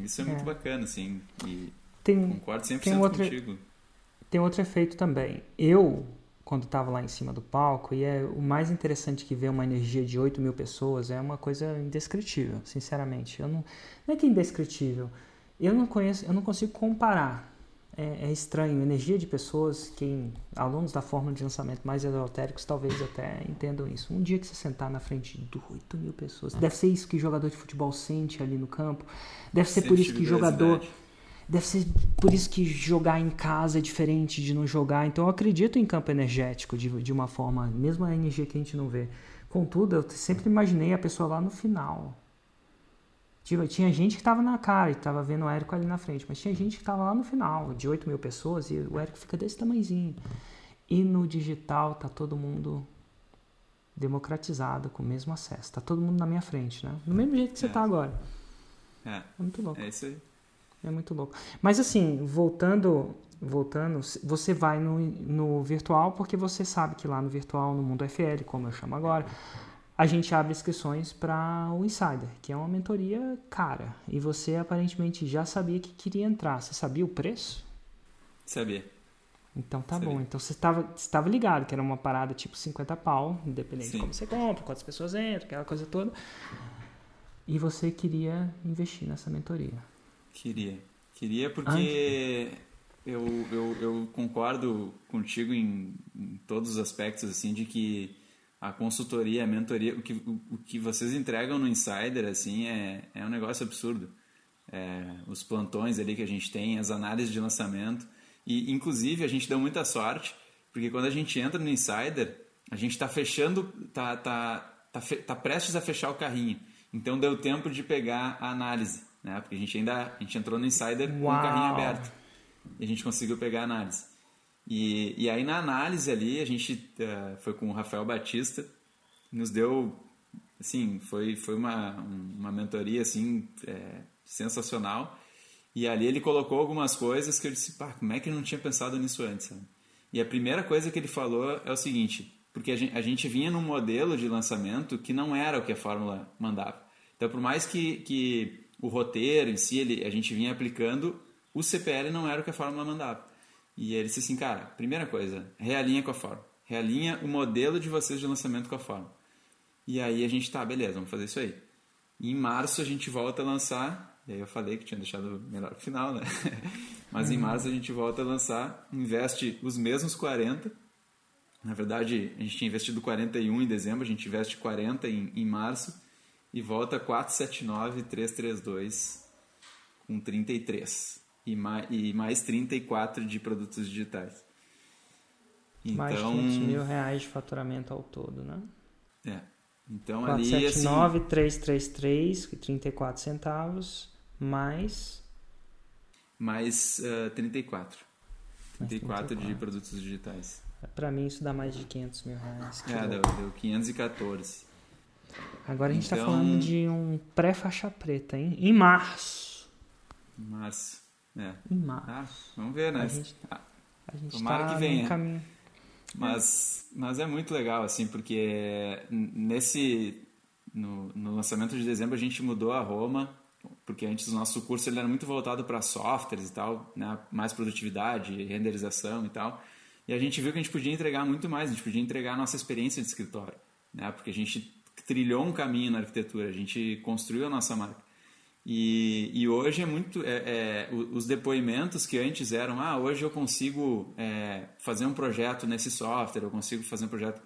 isso é, é. muito bacana, assim. E tem, concordo 100% tem outro, contigo.
Tem outro efeito também. Eu, quando estava lá em cima do palco, e é o mais interessante que ver uma energia de 8 mil pessoas é uma coisa indescritível, sinceramente. Eu não, não é que é indescritível. Eu não conheço, eu não consigo comparar é, é estranho. Energia de pessoas que, alunos da forma de lançamento mais esotéricos, talvez até entendam isso. Um dia que você sentar na frente de 8 mil pessoas, deve ser isso que jogador de futebol sente ali no campo. Deve ser por isso que jogador. Deve ser por isso que jogar em casa é diferente de não jogar. Então eu acredito em campo energético de, de uma forma, mesmo a energia que a gente não vê. Contudo, eu sempre imaginei a pessoa lá no final Tipo, tinha gente que estava na cara e estava vendo o Érico ali na frente, mas tinha gente que estava lá no final, de 8 mil pessoas, e o Érico fica desse tamanhozinho. E no digital tá todo mundo democratizado, com o mesmo acesso. Tá todo mundo na minha frente, né? Do mesmo jeito que você é. tá agora.
É. é
muito louco.
É isso aí.
É muito louco. Mas assim, voltando, voltando, você vai no, no virtual porque você sabe que lá no virtual, no mundo FL, como eu chamo agora, a gente abre inscrições para o Insider, que é uma mentoria cara. E você aparentemente já sabia que queria entrar. Você sabia o preço?
Sabia.
Então tá sabia. bom. Então você estava ligado que era uma parada tipo 50 pau, independente Sim. de como você compra, quantas pessoas entram, aquela coisa toda. E você queria investir nessa mentoria.
Queria. Queria porque eu, eu, eu concordo contigo em, em todos os aspectos, assim, de que a consultoria, a mentoria, o que, o, o, que vocês entregam no Insider, assim, é, é um negócio absurdo. É, os plantões ali que a gente tem, as análises de lançamento. E, inclusive, a gente deu muita sorte, porque quando a gente entra no Insider, a gente está fechando, está tá, tá, tá prestes a fechar o carrinho. Então, deu tempo de pegar a análise, né? Porque a gente ainda a gente entrou no Insider Uau. com o carrinho aberto. E a gente conseguiu pegar a análise. E, e aí na análise ali, a gente uh, foi com o Rafael Batista, nos deu, assim, foi, foi uma, uma mentoria, assim, é, sensacional. E ali ele colocou algumas coisas que eu disse, pá, como é que eu não tinha pensado nisso antes? Sabe? E a primeira coisa que ele falou é o seguinte, porque a gente, a gente vinha num modelo de lançamento que não era o que a fórmula mandava. Então, por mais que, que o roteiro em si ele, a gente vinha aplicando, o CPL não era o que a fórmula mandava. E ele disse assim, cara, primeira coisa, realinha com a forma. realinha o modelo de vocês de lançamento com a forma. E aí a gente tá, beleza, vamos fazer isso aí. E em março a gente volta a lançar, e aí eu falei que tinha deixado melhor que o final, né? Mas uhum. em março a gente volta a lançar, investe os mesmos 40. Na verdade, a gente tinha investido 41 em dezembro, a gente investe 40 em, em março e volta 479 332 com 33 e mais, e mais 34 de produtos digitais.
Então, mais 500 mil reais de faturamento ao todo, né?
É. Então
479, ali assim, 333, 34 centavos, mais
mais uh, 34. 34, 34 de produtos digitais.
Para mim isso dá mais de 500 mil reais.
É, deu, deu 514.
Agora a gente está então... falando de um pré-faixa preta, hein? Em março.
Em março. É.
Em março.
Ah, vamos ver, né?
A gente,
ah,
a gente Tomara tá que venha. Caminho.
Mas, mas é muito legal, assim, porque nesse... No, no lançamento de dezembro a gente mudou a Roma, porque antes o nosso curso ele era muito voltado para softwares e tal, né? mais produtividade, renderização e tal. E a gente viu que a gente podia entregar muito mais, a gente podia entregar a nossa experiência de escritório, né? porque a gente trilhou um caminho na arquitetura, a gente construiu a nossa marca. E, e hoje é muito. É, é, os depoimentos que antes eram: ah, hoje eu consigo é, fazer um projeto nesse software, eu consigo fazer um projeto,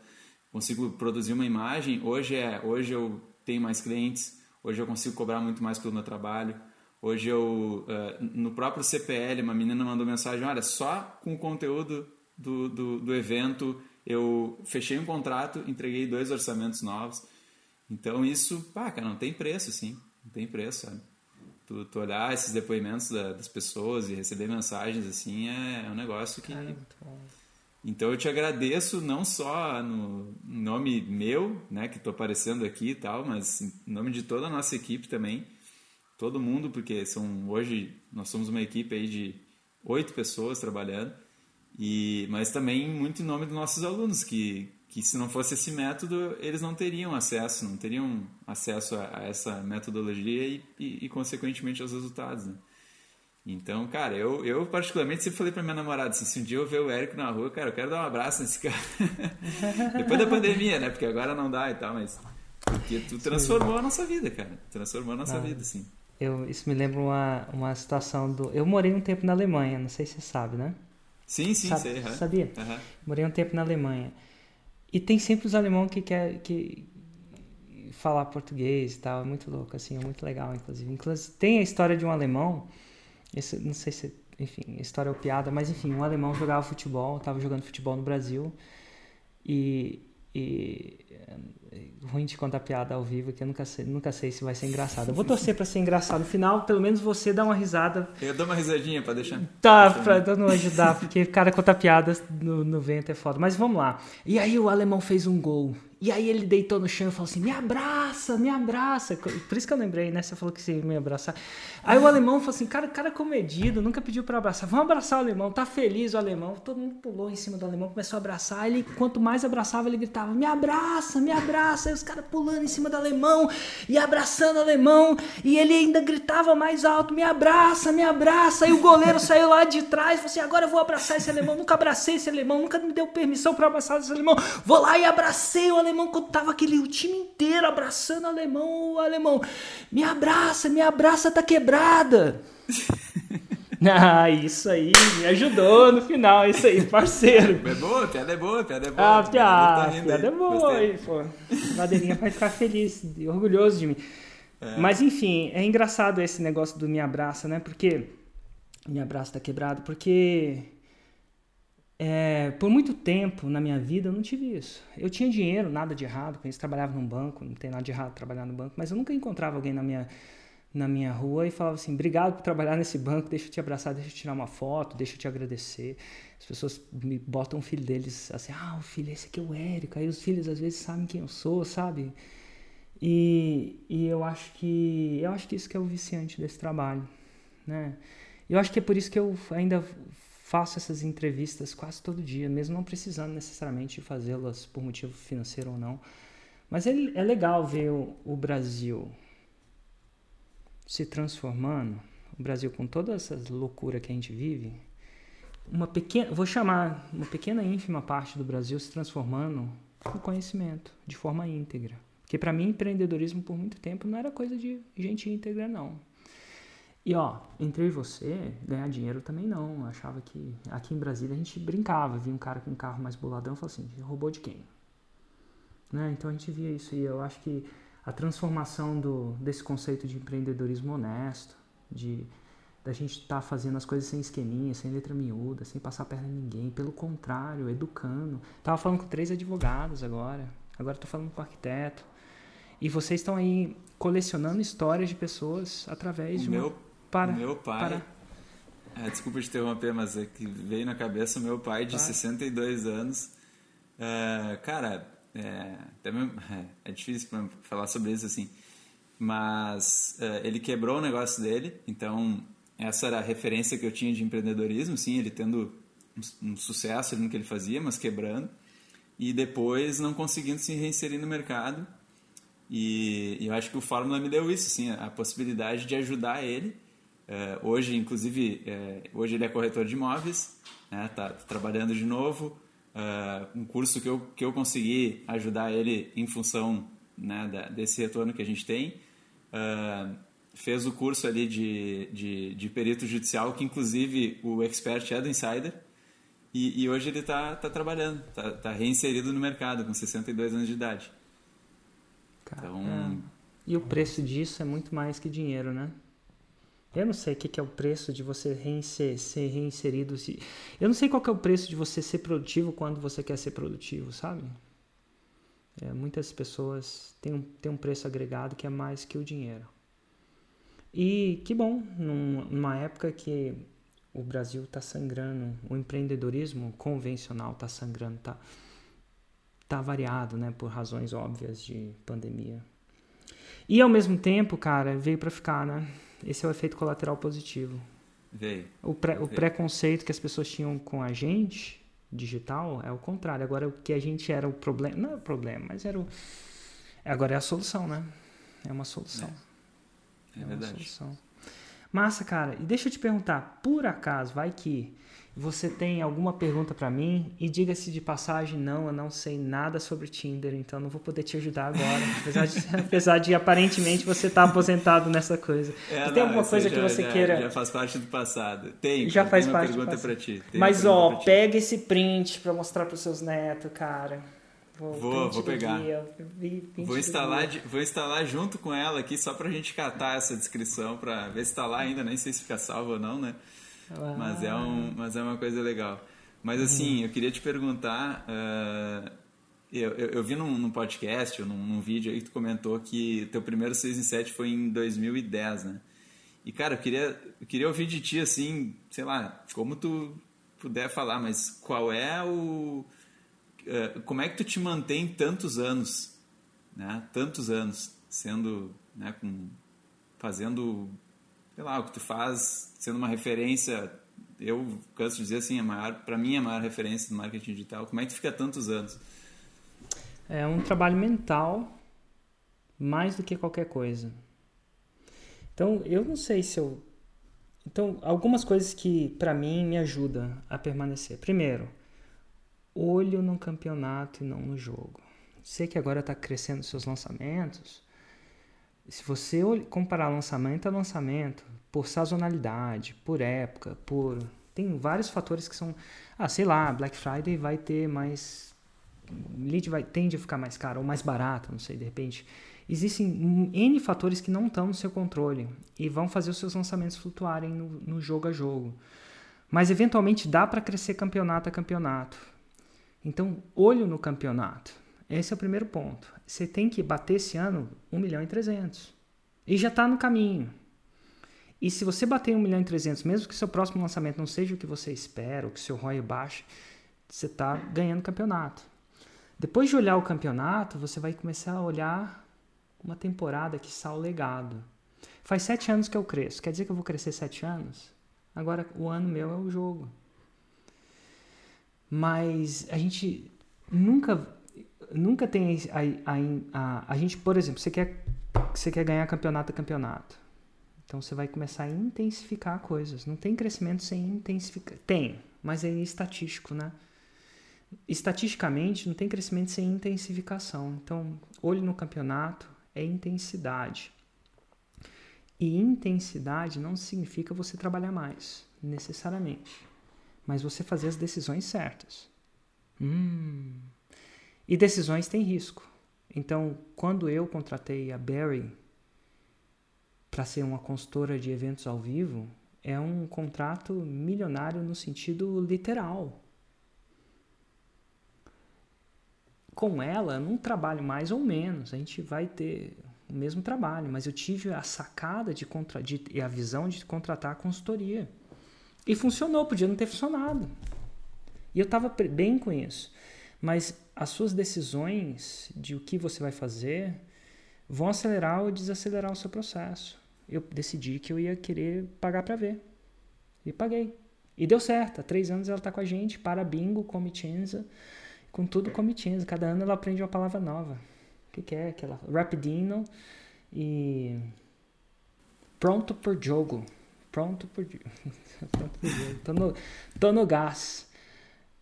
consigo produzir uma imagem. Hoje, é, hoje eu tenho mais clientes, hoje eu consigo cobrar muito mais pelo meu trabalho. Hoje eu, uh, no próprio CPL, uma menina mandou mensagem: olha, só com o conteúdo do, do, do evento eu fechei um contrato, entreguei dois orçamentos novos. Então isso, pá, cara, não tem preço, sim. Não tem preço, sabe? Tu, tu olhar esses depoimentos da, das pessoas e receber mensagens assim é, é um negócio que. Cara, então eu te agradeço não só no nome meu, né, que estou aparecendo aqui e tal, mas em nome de toda a nossa equipe também, todo mundo, porque são hoje nós somos uma equipe aí de oito pessoas trabalhando e mas também muito em nome dos nossos alunos que que se não fosse esse método, eles não teriam acesso, não teriam acesso a, a essa metodologia e, e, e, consequentemente, aos resultados. Né? Então, cara, eu, eu particularmente sempre falei pra minha namorada assim, se um dia eu ver o Érico na rua, cara, eu quero dar um abraço nesse cara. Depois da pandemia, né? Porque agora não dá e tal, mas... Porque tu transformou a nossa vida, cara. Transformou a nossa ah, vida, sim.
Eu, isso me lembra uma, uma situação do... Eu morei um tempo na Alemanha, não sei se você sabe, né?
Sim, sim,
sabe,
sei. Uhum.
Sabia?
Uhum.
Morei um tempo na Alemanha. E tem sempre os alemão que quer que falar português e tal, é muito louco assim, é muito legal inclusive. inclusive tem a história de um alemão, esse, não sei se, enfim, história ou piada, mas enfim, um alemão jogava futebol, estava jogando futebol no Brasil e, e ruim de contar piada ao vivo, que eu nunca sei, nunca sei se vai ser engraçado. Eu vou torcer para ser engraçado no final, pelo menos você dá uma risada.
Eu dou uma risadinha para deixar.
Tá, para não ajudar, porque cara contar piadas no, no vento é foda. Mas vamos lá. E aí o alemão fez um gol. E aí ele deitou no chão e falou assim: me abraça, me abraça. Por isso que eu lembrei, né? Você falou que você ia me abraçar. Aí o alemão falou assim: cara, cara comedido, nunca pediu para abraçar. Vamos abraçar o alemão, tá feliz o alemão. Todo mundo pulou em cima do alemão, começou a abraçar. Ele, quanto mais abraçava, ele gritava: me abraça, me abraça. Aí os caras pulando em cima do alemão e abraçando o alemão. E ele ainda gritava mais alto: me abraça, me abraça. Aí o goleiro saiu lá de trás e falou assim: agora eu vou abraçar esse alemão. Nunca abracei esse alemão, nunca me deu permissão para abraçar esse alemão. Vou lá e abracei o alemão alemão, quando tava aquele o time inteiro abraçando o alemão, o alemão, me abraça, me abraça, tá quebrada. Ah, isso aí, me ajudou no final, isso aí, parceiro.
É boa, piada é boa, piada é boa.
Ah, piada, tá piada é boa aí, pô. Madeirinha vai ficar feliz, orgulhoso de mim. É. Mas enfim, é engraçado esse negócio do me abraça, né? Porque me abraça tá quebrado, porque é, por muito tempo na minha vida eu não tive isso. Eu tinha dinheiro, nada de errado com isso, trabalhava num banco, não tem nada de errado trabalhar no banco, mas eu nunca encontrava alguém na minha, na minha rua e falava assim: obrigado por trabalhar nesse banco, deixa eu te abraçar, deixa eu tirar uma foto, deixa eu te agradecer. As pessoas me botam o filho deles assim: ah, o filho, esse aqui é o Érico. Aí os filhos às vezes sabem quem eu sou, sabe? E, e eu acho que eu acho que isso que é o viciante desse trabalho, né? Eu acho que é por isso que eu ainda faço essas entrevistas quase todo dia, mesmo não precisando necessariamente fazê-las por motivo financeiro ou não. Mas é, é legal ver o, o Brasil se transformando, o Brasil com toda essa loucura que a gente vive, uma pequena, vou chamar uma pequena ínfima parte do Brasil se transformando no conhecimento de forma íntegra. Porque para mim empreendedorismo por muito tempo não era coisa de gente íntegra não. E ó, entre você, ganhar dinheiro também não. Eu achava que aqui em Brasília a gente brincava, via um cara com um carro mais boladão e falava assim, roubou de quem? Né? Então a gente via isso e eu acho que a transformação do, desse conceito de empreendedorismo honesto, de da gente estar tá fazendo as coisas sem esqueminha, sem letra miúda, sem passar a perna em ninguém, pelo contrário, educando. Tava falando com três advogados agora, agora estou falando com o arquiteto. E vocês estão aí colecionando histórias de pessoas através
o
de
meu,
uma para
meu pai. Para... É, desculpa te interromper, mas é que veio na cabeça o meu pai de 62 anos. É, cara, é, é, difícil falar sobre isso assim, mas é, ele quebrou o negócio dele, então essa era a referência que eu tinha de empreendedorismo, sim, ele tendo um, um sucesso no que ele fazia, mas quebrando, e depois não conseguindo se reinserir no mercado. E, e eu acho que o Fórmula me deu isso, sim, a possibilidade de ajudar ele. É, hoje, inclusive, é, hoje ele é corretor de imóveis, né, tá, trabalhando de novo. É, um curso que eu, que eu consegui ajudar ele em função né, da, desse retorno que a gente tem. É, fez o curso ali de, de, de perito judicial, que inclusive o expert é do Insider, e, e hoje ele está tá trabalhando, está tá reinserido no mercado com 62 anos de idade.
então... É. E o preço disso é muito mais que dinheiro, né? Eu não sei o que é o preço de você reinser, ser reinserido. Eu não sei qual é o preço de você ser produtivo quando você quer ser produtivo, sabe? É, muitas pessoas têm um, têm um preço agregado que é mais que o dinheiro. E que bom, numa época que o Brasil está sangrando, o empreendedorismo convencional está sangrando, está tá variado, né, por razões óbvias de pandemia. E ao mesmo tempo, cara, veio para ficar, né? Esse é o efeito colateral positivo.
Veio.
O, o preconceito que as pessoas tinham com a gente, digital, é o contrário. Agora o que a gente era o problema, não é o problema, mas era o agora é a solução, né? É uma solução. É.
É, é verdade. Solução.
Massa, cara. E deixa eu te perguntar, por acaso, vai que você tem alguma pergunta para mim? E diga-se de passagem, não, eu não sei nada sobre Tinder, então não vou poder te ajudar agora. apesar, de, apesar de aparentemente você estar tá aposentado nessa coisa. É, tem alguma coisa
já,
que você
já,
queira?
Já faz parte do passado. Tem.
Já faz
tem
parte
pergunta
para
ti.
Mas ó, pega esse print para mostrar para seus netos, cara.
Vou, vou, vou pegar. vou instalar, vou instalar junto com ela aqui só pra gente catar essa descrição pra ver se tá lá ainda, nem sei se fica salvo ou não, né? Ah. Mas, é um, mas é uma coisa legal. Mas assim, uhum. eu queria te perguntar. Uh, eu, eu, eu, vi num, num podcast ou num, num, vídeo aí que tu comentou que teu primeiro 6 em 7 foi em 2010, né? E cara, eu queria, eu queria ouvir de ti assim, sei lá, como tu puder falar, mas qual é o eh, como é que tu te mantém tantos anos, né? Tantos anos sendo, né, com fazendo, sei lá, o que tu faz, sendo uma referência, eu canso de dizer assim, a maior, para mim é a maior referência do marketing digital. Como é que tu fica tantos anos?
É um trabalho mental mais do que qualquer coisa. Então, eu não sei se eu então, algumas coisas que para mim me ajudam a permanecer. Primeiro, olho no campeonato e não no jogo. Sei que agora está crescendo seus lançamentos. Se você comparar lançamento a lançamento, por sazonalidade, por época, por. Tem vários fatores que são. Ah, sei lá, Black Friday vai ter mais. Lead vai, tende a ficar mais caro ou mais barato, não sei, de repente. Existem N fatores que não estão no seu controle e vão fazer os seus lançamentos flutuarem no, no jogo a jogo. Mas eventualmente dá para crescer campeonato a campeonato. Então, olho no campeonato. Esse é o primeiro ponto. Você tem que bater esse ano 1 milhão e 300. E já está no caminho. E se você bater 1 milhão e 300, mesmo que seu próximo lançamento não seja o que você espera, ou que seu ROI baixe, você está ganhando campeonato. Depois de olhar o campeonato, você vai começar a olhar uma temporada que está o legado. Faz sete anos que eu cresço. Quer dizer que eu vou crescer sete anos? Agora o ano meu é o jogo. Mas a gente nunca nunca tem a, a, a, a gente, por exemplo, você quer você quer ganhar campeonato a campeonato. Então você vai começar a intensificar coisas. Não tem crescimento sem intensificar. Tem, mas é estatístico, né? Estatisticamente, não tem crescimento sem intensificação. Então, olho no campeonato é intensidade. E intensidade não significa você trabalhar mais, necessariamente, mas você fazer as decisões certas. Hum. E decisões têm risco. Então, quando eu contratei a Barry para ser uma consultora de eventos ao vivo, é um contrato milionário no sentido literal. Com ela, não trabalho mais ou menos, a gente vai ter o mesmo trabalho, mas eu tive a sacada de, contra, de e a visão de contratar a consultoria. E funcionou, podia não ter funcionado. E eu estava bem com isso. Mas as suas decisões de o que você vai fazer vão acelerar ou desacelerar o seu processo eu decidi que eu ia querer pagar para ver. E paguei. E deu certo. Há três anos ela está com a gente, para bingo, comicenza, com tudo comicenza. Cada ano ela aprende uma palavra nova. O que, que é aquela? Rapidino e pronto por jogo. Pronto por jogo. tô, no, tô no gás.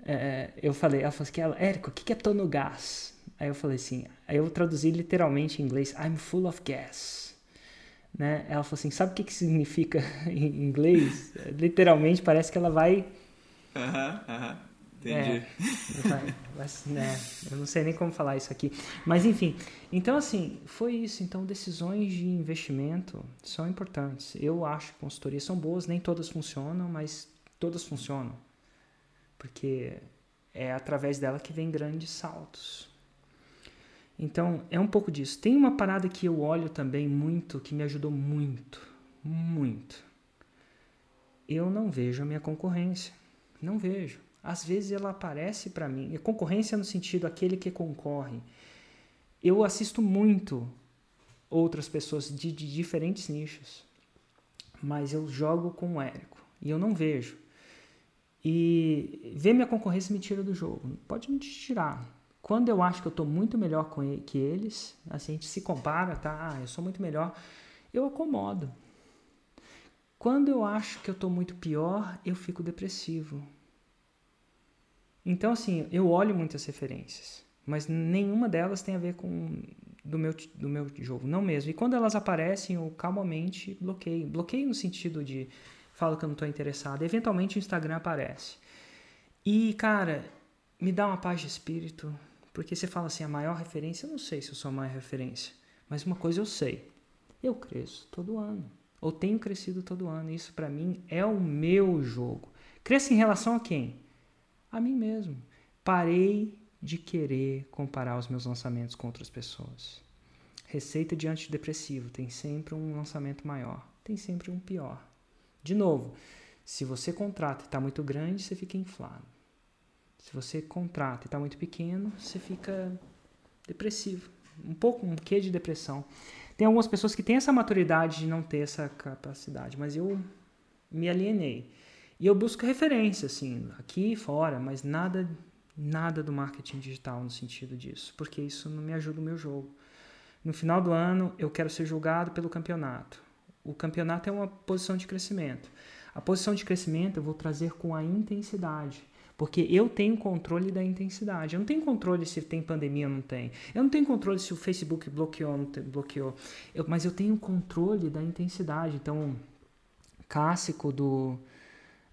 É, eu falei, ela falou assim, Érico, o que, que é tô no gás? Aí eu falei assim, aí eu traduzi literalmente em inglês, I'm full of gas né? Ela falou assim, sabe o que, que significa em inglês? Literalmente parece que ela vai...
Aham, uh aham, -huh, uh -huh. entendi.
É, vai, vai, né? Eu não sei nem como falar isso aqui. Mas enfim, então assim, foi isso. Então decisões de investimento são importantes. Eu acho que consultorias são boas, nem todas funcionam, mas todas funcionam. Porque é através dela que vem grandes saltos. Então, é um pouco disso. Tem uma parada que eu olho também muito, que me ajudou muito, muito. Eu não vejo a minha concorrência. Não vejo. Às vezes ela aparece para mim. Concorrência no sentido aquele que concorre. Eu assisto muito outras pessoas de, de diferentes nichos. Mas eu jogo com o Érico. E eu não vejo. E ver minha concorrência me tira do jogo. Pode me tirar quando eu acho que eu estou muito melhor ele, que eles, assim, a gente se compara, tá? Ah, eu sou muito melhor, eu acomodo. Quando eu acho que eu estou muito pior, eu fico depressivo. Então, assim, eu olho muitas referências, mas nenhuma delas tem a ver com do meu, do meu jogo, não mesmo. E quando elas aparecem, eu calmamente bloqueio. Bloqueio no sentido de falo que eu não estou interessado. Eventualmente o Instagram aparece. E, cara, me dá uma paz de espírito, porque você fala assim, a maior referência, eu não sei se eu sou a maior referência, mas uma coisa eu sei, eu cresço todo ano, ou tenho crescido todo ano, isso para mim é o meu jogo. Cresce em relação a quem? A mim mesmo. Parei de querer comparar os meus lançamentos com outras pessoas. Receita de antidepressivo tem sempre um lançamento maior, tem sempre um pior. De novo, se você contrata e está muito grande, você fica inflado. Se você contrata e está muito pequeno, você fica depressivo. Um pouco, um quê de depressão. Tem algumas pessoas que têm essa maturidade de não ter essa capacidade, mas eu me alienei. E eu busco referência, assim, aqui e fora, mas nada, nada do marketing digital no sentido disso, porque isso não me ajuda no meu jogo. No final do ano, eu quero ser julgado pelo campeonato. O campeonato é uma posição de crescimento. A posição de crescimento eu vou trazer com a intensidade. Porque eu tenho controle da intensidade. Eu não tenho controle se tem pandemia ou não tem. Eu não tenho controle se o Facebook bloqueou ou não bloqueou. Eu, mas eu tenho controle da intensidade. Então, clássico do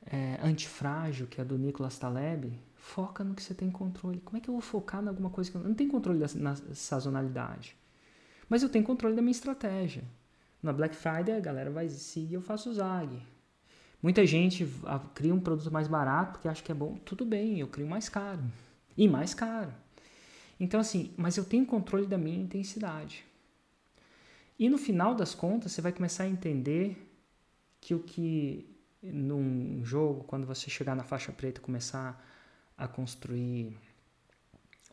é, Antifrágil, que é do Nicolas Taleb, foca no que você tem controle. Como é que eu vou focar em alguma coisa que eu não tenho controle da, na sazonalidade? Mas eu tenho controle da minha estratégia. Na Black Friday a galera vai seguir, eu faço zag. Muita gente cria um produto mais barato porque acha que é bom. Tudo bem, eu crio mais caro. E mais caro. Então, assim, mas eu tenho controle da minha intensidade. E no final das contas, você vai começar a entender que o que num jogo, quando você chegar na faixa preta e começar a construir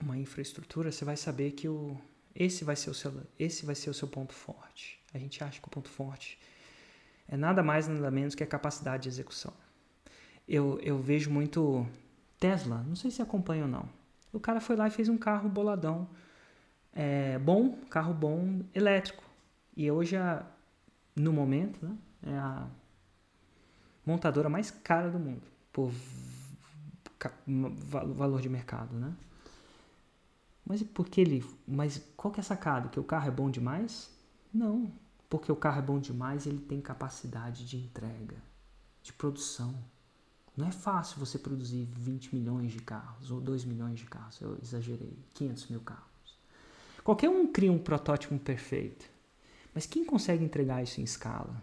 uma infraestrutura, você vai saber que o, esse, vai ser o seu, esse vai ser o seu ponto forte. A gente acha que o ponto forte é nada mais nada menos que a capacidade de execução. Eu, eu vejo muito Tesla, não sei se acompanha ou não. O cara foi lá e fez um carro boladão, é, bom, carro bom, elétrico. E hoje, a, no momento, né, é a montadora mais cara do mundo, por valor de mercado, né? Mas porque ele, mas qual que é a sacada? Que o carro é bom demais? Não, porque o carro é bom demais, ele tem capacidade de entrega, de produção. Não é fácil você produzir 20 milhões de carros ou 2 milhões de carros, eu exagerei, 500 mil carros. Qualquer um cria um protótipo perfeito, mas quem consegue entregar isso em escala?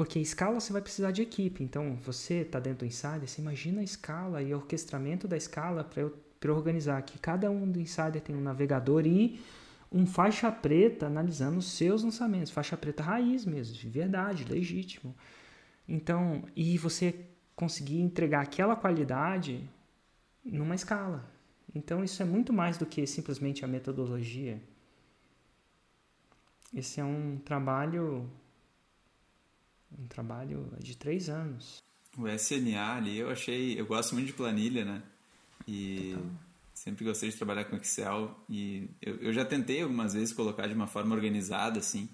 Porque a escala você vai precisar de equipe. Então, você está dentro do Insider, você imagina a escala e o orquestramento da escala para eu, eu organizar que cada um do Insider tem um navegador e um faixa preta analisando os seus lançamentos. Faixa preta raiz mesmo, de verdade, legítimo. Então, e você conseguir entregar aquela qualidade numa escala. Então, isso é muito mais do que simplesmente a metodologia. Esse é um trabalho um trabalho de três anos.
O SNA ali, eu achei, eu gosto muito de planilha, né? E Total. sempre gostei de trabalhar com Excel e eu, eu já tentei algumas vezes colocar de uma forma organizada, assim,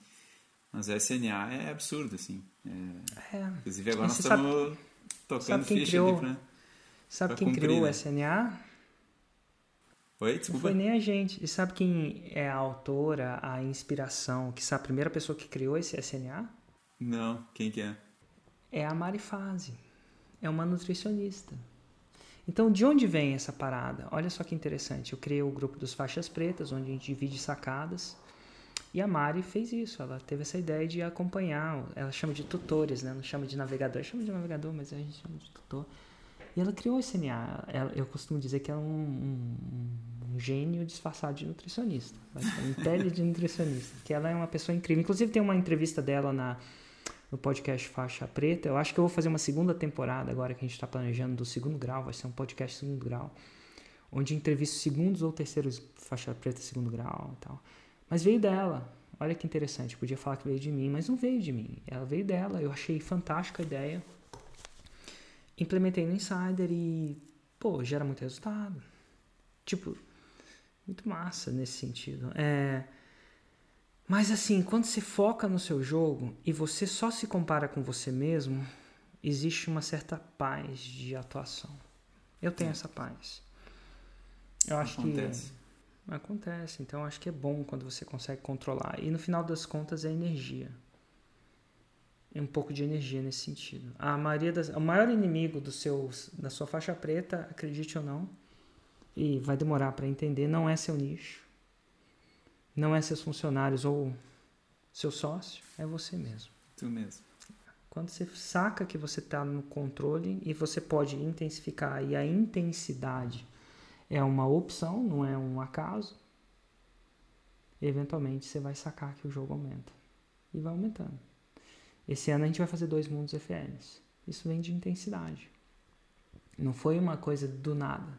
mas o SNA é absurdo, assim. É... É. Inclusive agora nós estamos sabe, tocando sabe ficha
criou,
ali pra,
Sabe pra quem cumprir, criou né? o SNA?
Oi, desculpa.
Não foi nem a gente. E sabe quem é a autora, a inspiração, que sabe a primeira pessoa que criou esse SNA?
Não, quem que é?
É a Mari Fase. É uma nutricionista. Então, de onde vem essa parada? Olha só que interessante. Eu criei o grupo dos faixas pretas, onde a gente divide sacadas. E a Mari fez isso. Ela teve essa ideia de acompanhar. Ela chama de tutores, né? Não chama de navegador. Chama de navegador, mas a gente chama de tutor. E ela criou esse NA. Ela, eu costumo dizer que é um, um, um gênio disfarçado de nutricionista. Um pele de nutricionista. Que ela é uma pessoa incrível. Inclusive, tem uma entrevista dela na no podcast Faixa Preta. Eu acho que eu vou fazer uma segunda temporada agora que a gente está planejando do segundo grau, vai ser um podcast segundo grau, onde entrevisto segundos ou terceiros Faixa Preta segundo grau e tal. Mas veio dela. Olha que interessante, podia falar que veio de mim, mas não veio de mim. Ela veio dela. Eu achei fantástica a ideia. Implementei no Insider e, pô, gera muito resultado. Tipo, muito massa nesse sentido. É, mas assim, quando você foca no seu jogo e você só se compara com você mesmo, existe uma certa paz de atuação. Eu tenho é. essa paz. Eu acho acontece. que acontece. Então eu acho que é bom quando você consegue controlar. E no final das contas é energia. É um pouco de energia nesse sentido. A maioria das, o maior inimigo do seu, da sua faixa preta, acredite ou não, e vai demorar para entender, não é seu nicho não é seus funcionários ou seu sócio, é você mesmo.
Tu mesmo.
Quando você saca que você está no controle e você pode intensificar, e a intensidade é uma opção, não é um acaso, eventualmente você vai sacar que o jogo aumenta. E vai aumentando. Esse ano a gente vai fazer dois mundos FLs. Isso vem de intensidade. Não foi uma coisa do nada.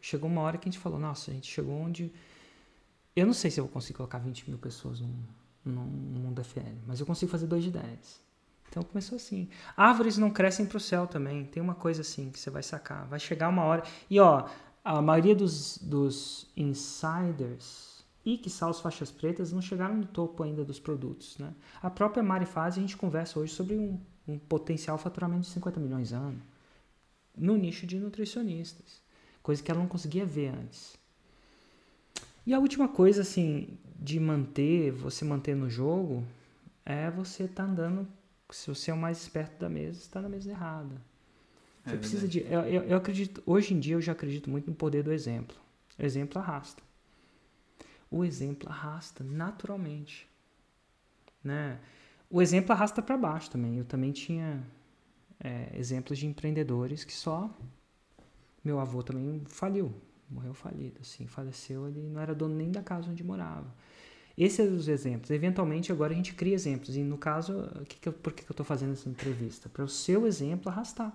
Chegou uma hora que a gente falou, nossa, a gente chegou onde eu não sei se eu vou conseguir colocar 20 mil pessoas num, num mundo FL, mas eu consigo fazer 2 de 10. Então começou assim. Árvores não crescem para o céu também. Tem uma coisa assim que você vai sacar. Vai chegar uma hora. E ó, a maioria dos, dos insiders e que as faixas pretas não chegaram no topo ainda dos produtos. Né? A própria Mari Faz, a gente conversa hoje sobre um, um potencial faturamento de 50 milhões ano no nicho de nutricionistas. Coisa que ela não conseguia ver antes. E a última coisa, assim, de manter, você manter no jogo, é você estar tá andando. Se você é o mais esperto da mesa, está na mesa errada. Você é precisa de. Eu, eu, eu, acredito, hoje em dia eu já acredito muito no poder do exemplo. O exemplo arrasta. O exemplo arrasta naturalmente. Né? O exemplo arrasta para baixo também. Eu também tinha é, exemplos de empreendedores que só. Meu avô também faliu morreu falido, assim, faleceu, ele não era dono nem da casa onde morava. Esses são os exemplos. Eventualmente, agora a gente cria exemplos. E no caso, que que eu, por que, que eu estou fazendo essa entrevista? Para o seu exemplo arrastar.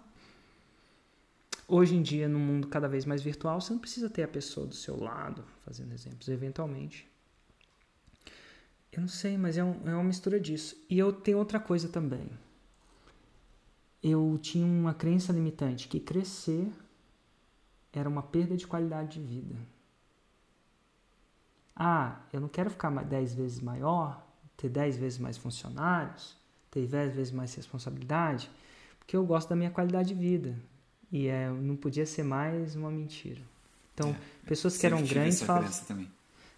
Hoje em dia, no mundo cada vez mais virtual, você não precisa ter a pessoa do seu lado fazendo exemplos. Eventualmente. Eu não sei, mas é, um, é uma mistura disso. E eu tenho outra coisa também. Eu tinha uma crença limitante que crescer era uma perda de qualidade de vida. Ah, eu não quero ficar 10 vezes maior, ter 10 vezes mais funcionários, ter 10 vezes mais responsabilidade, porque eu gosto da minha qualidade de vida. E é, não podia ser mais uma mentira. Então, é, pessoas que eram grandes falam.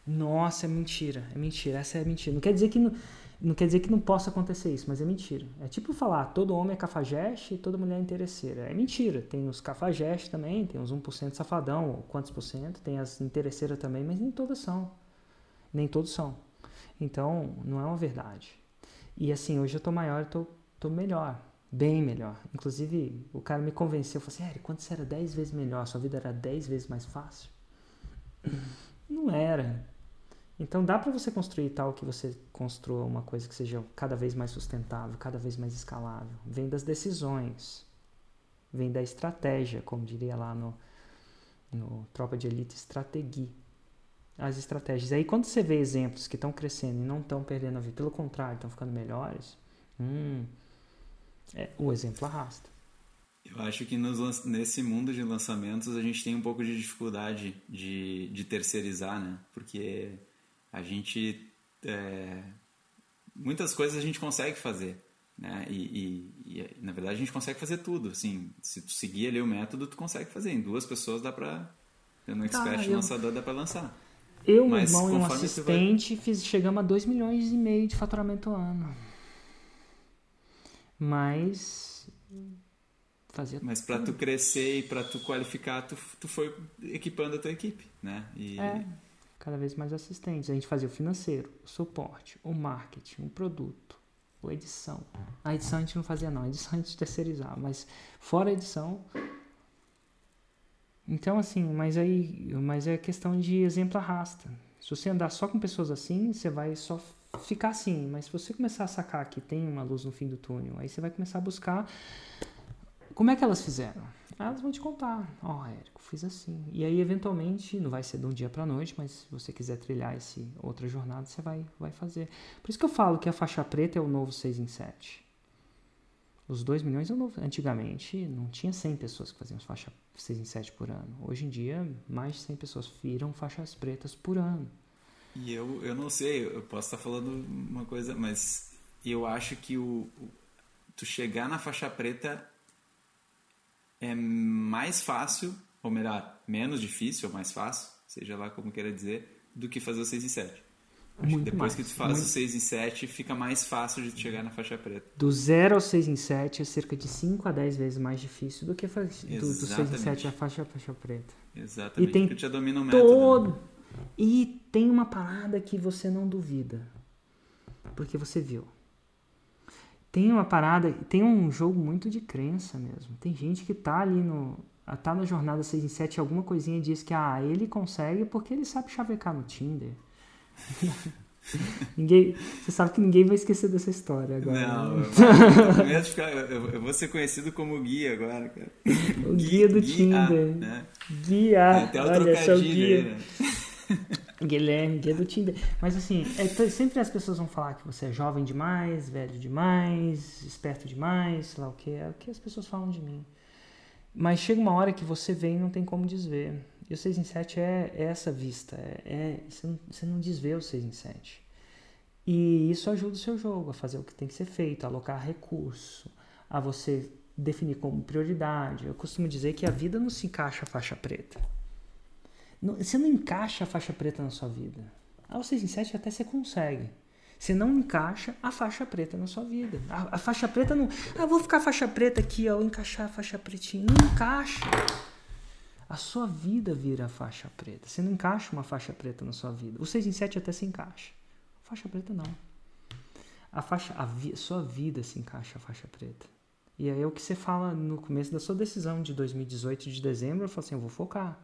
Nossa, é mentira, é mentira, essa é mentira. Não quer dizer que não, não quer dizer que não possa acontecer isso, mas é mentira. É tipo falar, todo homem é cafajeste e toda mulher é interesseira. É mentira. Tem os cafajestes também, tem uns 1% safadão, ou quantos por cento, tem as interesseiras também, mas nem todas são. Nem todos são. Então, não é uma verdade. E assim, hoje eu tô maior, eu tô, tô melhor, bem melhor. Inclusive, o cara me convenceu, falou assim, quando você era 10 vezes melhor, sua vida era 10 vezes mais fácil? Não era. Então dá para você construir tal que você construa uma coisa que seja cada vez mais sustentável, cada vez mais escalável. Vem das decisões, vem da estratégia, como diria lá no, no Tropa de Elite, estratégia. As estratégias. Aí quando você vê exemplos que estão crescendo e não estão perdendo a vida, pelo contrário, estão ficando melhores, hum, é, o exemplo arrasta.
Eu acho que nos, nesse mundo de lançamentos a gente tem um pouco de dificuldade de, de terceirizar, né? Porque a gente é, muitas coisas a gente consegue fazer né? E, e, e, na verdade a gente consegue fazer tudo assim se tu seguir ali o método tu consegue fazer. Em duas pessoas dá para no tá, expert eu... lançador dá para lançar.
Eu meu irmão e um assistente vai... fiz chegamos a 2 milhões e meio de faturamento ano. Mas fazia
mas para tu crescer e para tu qualificar tu, tu foi equipando a tua equipe né?
E é cada vez mais assistentes. A gente fazia o financeiro, o suporte, o marketing, o produto, a edição. A edição a gente não fazia não, a edição a gente terceirizava, mas fora a edição. Então assim, mas aí, mas é questão de exemplo arrasta. Se você andar só com pessoas assim, você vai só ficar assim, mas se você começar a sacar que tem uma luz no fim do túnel, aí você vai começar a buscar como é que elas fizeram? Elas vão te contar. Ó, oh, Érico, fiz assim. E aí, eventualmente, não vai ser de um dia para noite, mas se você quiser trilhar esse outra jornada, você vai, vai fazer. Por isso que eu falo que a faixa preta é o novo 6 em 7. Os 2 milhões é o novo. Antigamente, não tinha 100 pessoas que faziam faixa 6 em 7 por ano. Hoje em dia, mais de 100 pessoas viram faixas pretas por ano.
E eu, eu não sei, eu posso estar falando uma coisa, mas eu acho que o, o tu chegar na faixa preta é mais fácil, ou melhor, menos difícil ou mais fácil, seja lá como queira dizer, do que fazer o 6 e 7. Acho muito que depois mais, que tu faz muito... o 6 em 7, fica mais fácil de chegar na faixa preta.
Do 0 ao 6 em 7 é cerca de 5 a 10 vezes mais difícil do que do, do 6 em 7 a faixa, a faixa preta.
Exatamente,
e tem
porque já domina o método.
Todo... Né? E tem uma parada que você não duvida, porque você viu tem uma parada, tem um jogo muito de crença mesmo. Tem gente que tá ali no. tá na jornada 6 em 7 alguma coisinha diz que ah, ele consegue porque ele sabe chavecar no Tinder. ninguém, você sabe que ninguém vai esquecer dessa história agora.
Não,
né?
eu, ficar, eu, eu, vou ser conhecido como guia agora, cara.
O guia, guia do guia, Tinder.
Né?
Guia.
Até o Olha, trocadilho guia. Aí, né?
Guilherme, guia do Tinder. Mas assim, é, sempre as pessoas vão falar que você é jovem demais, velho demais, esperto demais, sei lá o que. É o que as pessoas falam de mim. Mas chega uma hora que você vem e não tem como desver. E o 6 em 7 é, é essa vista. É, é, você, não, você não desvê o 6 em 7. E isso ajuda o seu jogo a fazer o que tem que ser feito, a alocar recurso, a você definir como prioridade. Eu costumo dizer que a vida não se encaixa faixa preta. Você não encaixa a faixa preta na sua vida. Aos 6 em 7 até você consegue. Você não encaixa a faixa preta na sua vida. A, a faixa preta não. Ah, vou ficar faixa preta aqui, ó, encaixar a faixa pretinha. Não encaixa. A sua vida vira a faixa preta. Você não encaixa uma faixa preta na sua vida. O 6 em 7 até se encaixa. Faixa preta não. A faixa, a vi, sua vida se encaixa a faixa preta. E aí é o que você fala no começo da sua decisão de 2018 de dezembro. Eu falo assim, eu vou focar.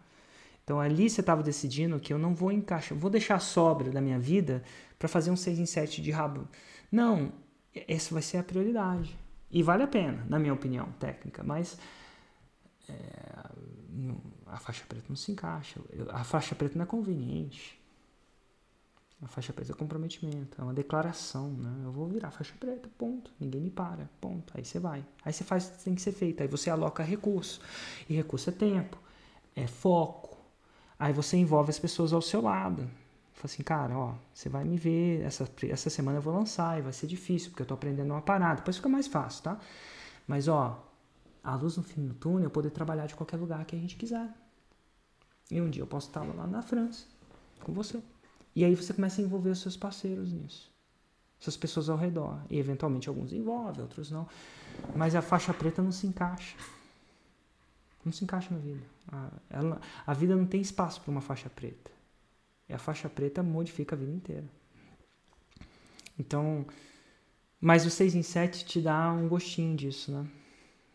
Então ali você estava decidindo que eu não vou encaixar, vou deixar sobra da minha vida para fazer um 6 em 7 de rabo. Não, essa vai ser a prioridade. E vale a pena, na minha opinião técnica, mas é, a faixa preta não se encaixa. A faixa preta não é conveniente. A faixa preta é comprometimento, é uma declaração, né? Eu vou virar faixa preta, ponto. Ninguém me para, ponto. Aí você vai. Aí você faz o que tem que ser feito. Aí você aloca recurso. E recurso é tempo, é foco, Aí você envolve as pessoas ao seu lado. Fala assim, cara, ó, você vai me ver, essa, essa semana eu vou lançar e vai ser difícil, porque eu tô aprendendo uma parada. Depois fica mais fácil, tá? Mas, ó, a luz no fim do túnel é poder trabalhar de qualquer lugar que a gente quiser. E um dia eu posso estar lá na França com você. E aí você começa a envolver os seus parceiros nisso. Essas pessoas ao redor. E eventualmente alguns envolvem, outros não. Mas a faixa preta não se encaixa. Não se encaixa na vida. A, ela, a vida não tem espaço para uma faixa preta. E a faixa preta modifica a vida inteira. Então, mas o 6 em 7 te dá um gostinho disso, né?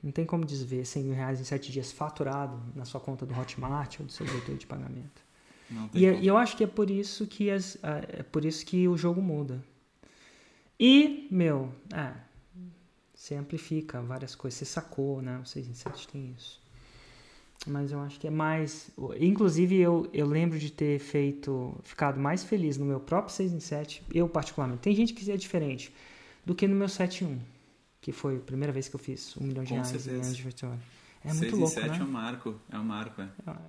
Não tem como desver 100 mil reais em 7 dias faturado na sua conta do Hotmart ou do seu diretor de pagamento. E, é, e, eu acho que é por isso que as, é por isso que o jogo muda. E, meu, é, você amplifica várias coisas, você sacou, né? O 6 em 7 tem isso. Mas eu acho que é mais. Inclusive, eu, eu lembro de ter feito. ficado mais feliz no meu próprio 6 em 7, eu particularmente. Tem gente que é diferente, do que no meu 7 em 1, que foi a primeira vez que eu fiz um milhão de Com reais certeza. em anos de vitória. É muito 6 louco, 7 né?
é um marco, é um marco, é.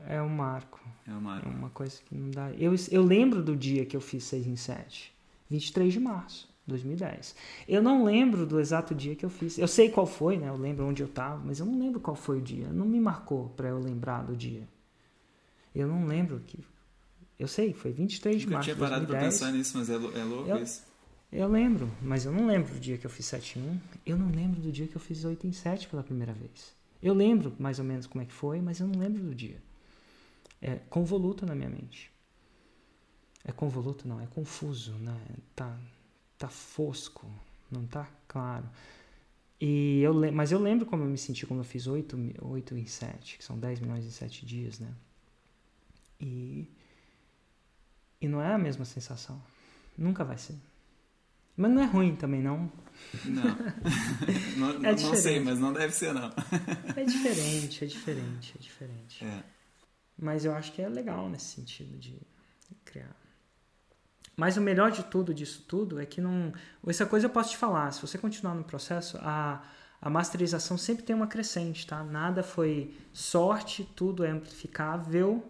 É um marco.
É um marco.
É uma coisa que não dá. Eu, eu lembro do dia que eu fiz 6 em 7, 23 de março. 2010. Eu não lembro do exato dia que eu fiz. Eu sei qual foi, né? Eu lembro onde eu estava, mas eu não lembro qual foi o dia. Não me marcou para eu lembrar do dia. Eu não lembro que. Eu sei, foi 23 de março.
Eu tinha parado para pensar nisso, mas é, é louco
eu,
isso.
Eu lembro, mas eu não lembro do dia que eu fiz 7 em 1. Eu não lembro do dia que eu fiz 8 em 7 pela primeira vez. Eu lembro mais ou menos como é que foi, mas eu não lembro do dia. É convoluto na minha mente. É convoluto, não, é confuso, né? Tá, tá fosco, não tá claro. E eu, mas eu lembro como eu me senti quando eu fiz 8, 8 em 7, que são 10 milhões em 7 dias, né? E, e não é a mesma sensação. Nunca vai ser. Mas não é ruim também, não.
Não. não, é não sei, mas não deve ser, não.
é diferente, é diferente, é diferente.
É.
Mas eu acho que é legal nesse sentido de criar. Mas o melhor de tudo disso tudo é que não. Essa coisa eu posso te falar, se você continuar no processo, a, a masterização sempre tem uma crescente, tá? Nada foi sorte, tudo é amplificável.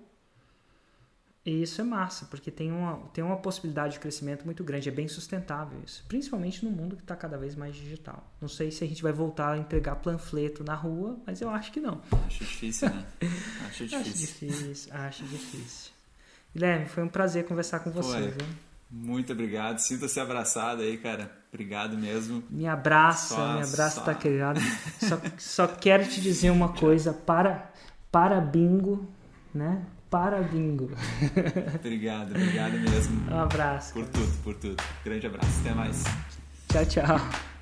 E isso é massa, porque tem uma, tem uma possibilidade de crescimento muito grande, é bem sustentável isso. Principalmente no mundo que está cada vez mais digital. Não sei se a gente vai voltar a entregar panfleto na rua, mas eu acho que não.
Acho difícil, né? Acho difícil.
acho difícil, acho difícil. Guilherme, foi um prazer conversar com você,
foi.
viu?
Muito obrigado. Sinta-se abraçado aí, cara. Obrigado mesmo.
Me abraça, só, me abraça, só... tá criado. só, só quero te dizer uma coisa. Para, para bingo, né? Para bingo.
obrigado, obrigado mesmo.
Um abraço.
Por cara. tudo, por tudo. Grande abraço. Até mais.
Tchau, tchau.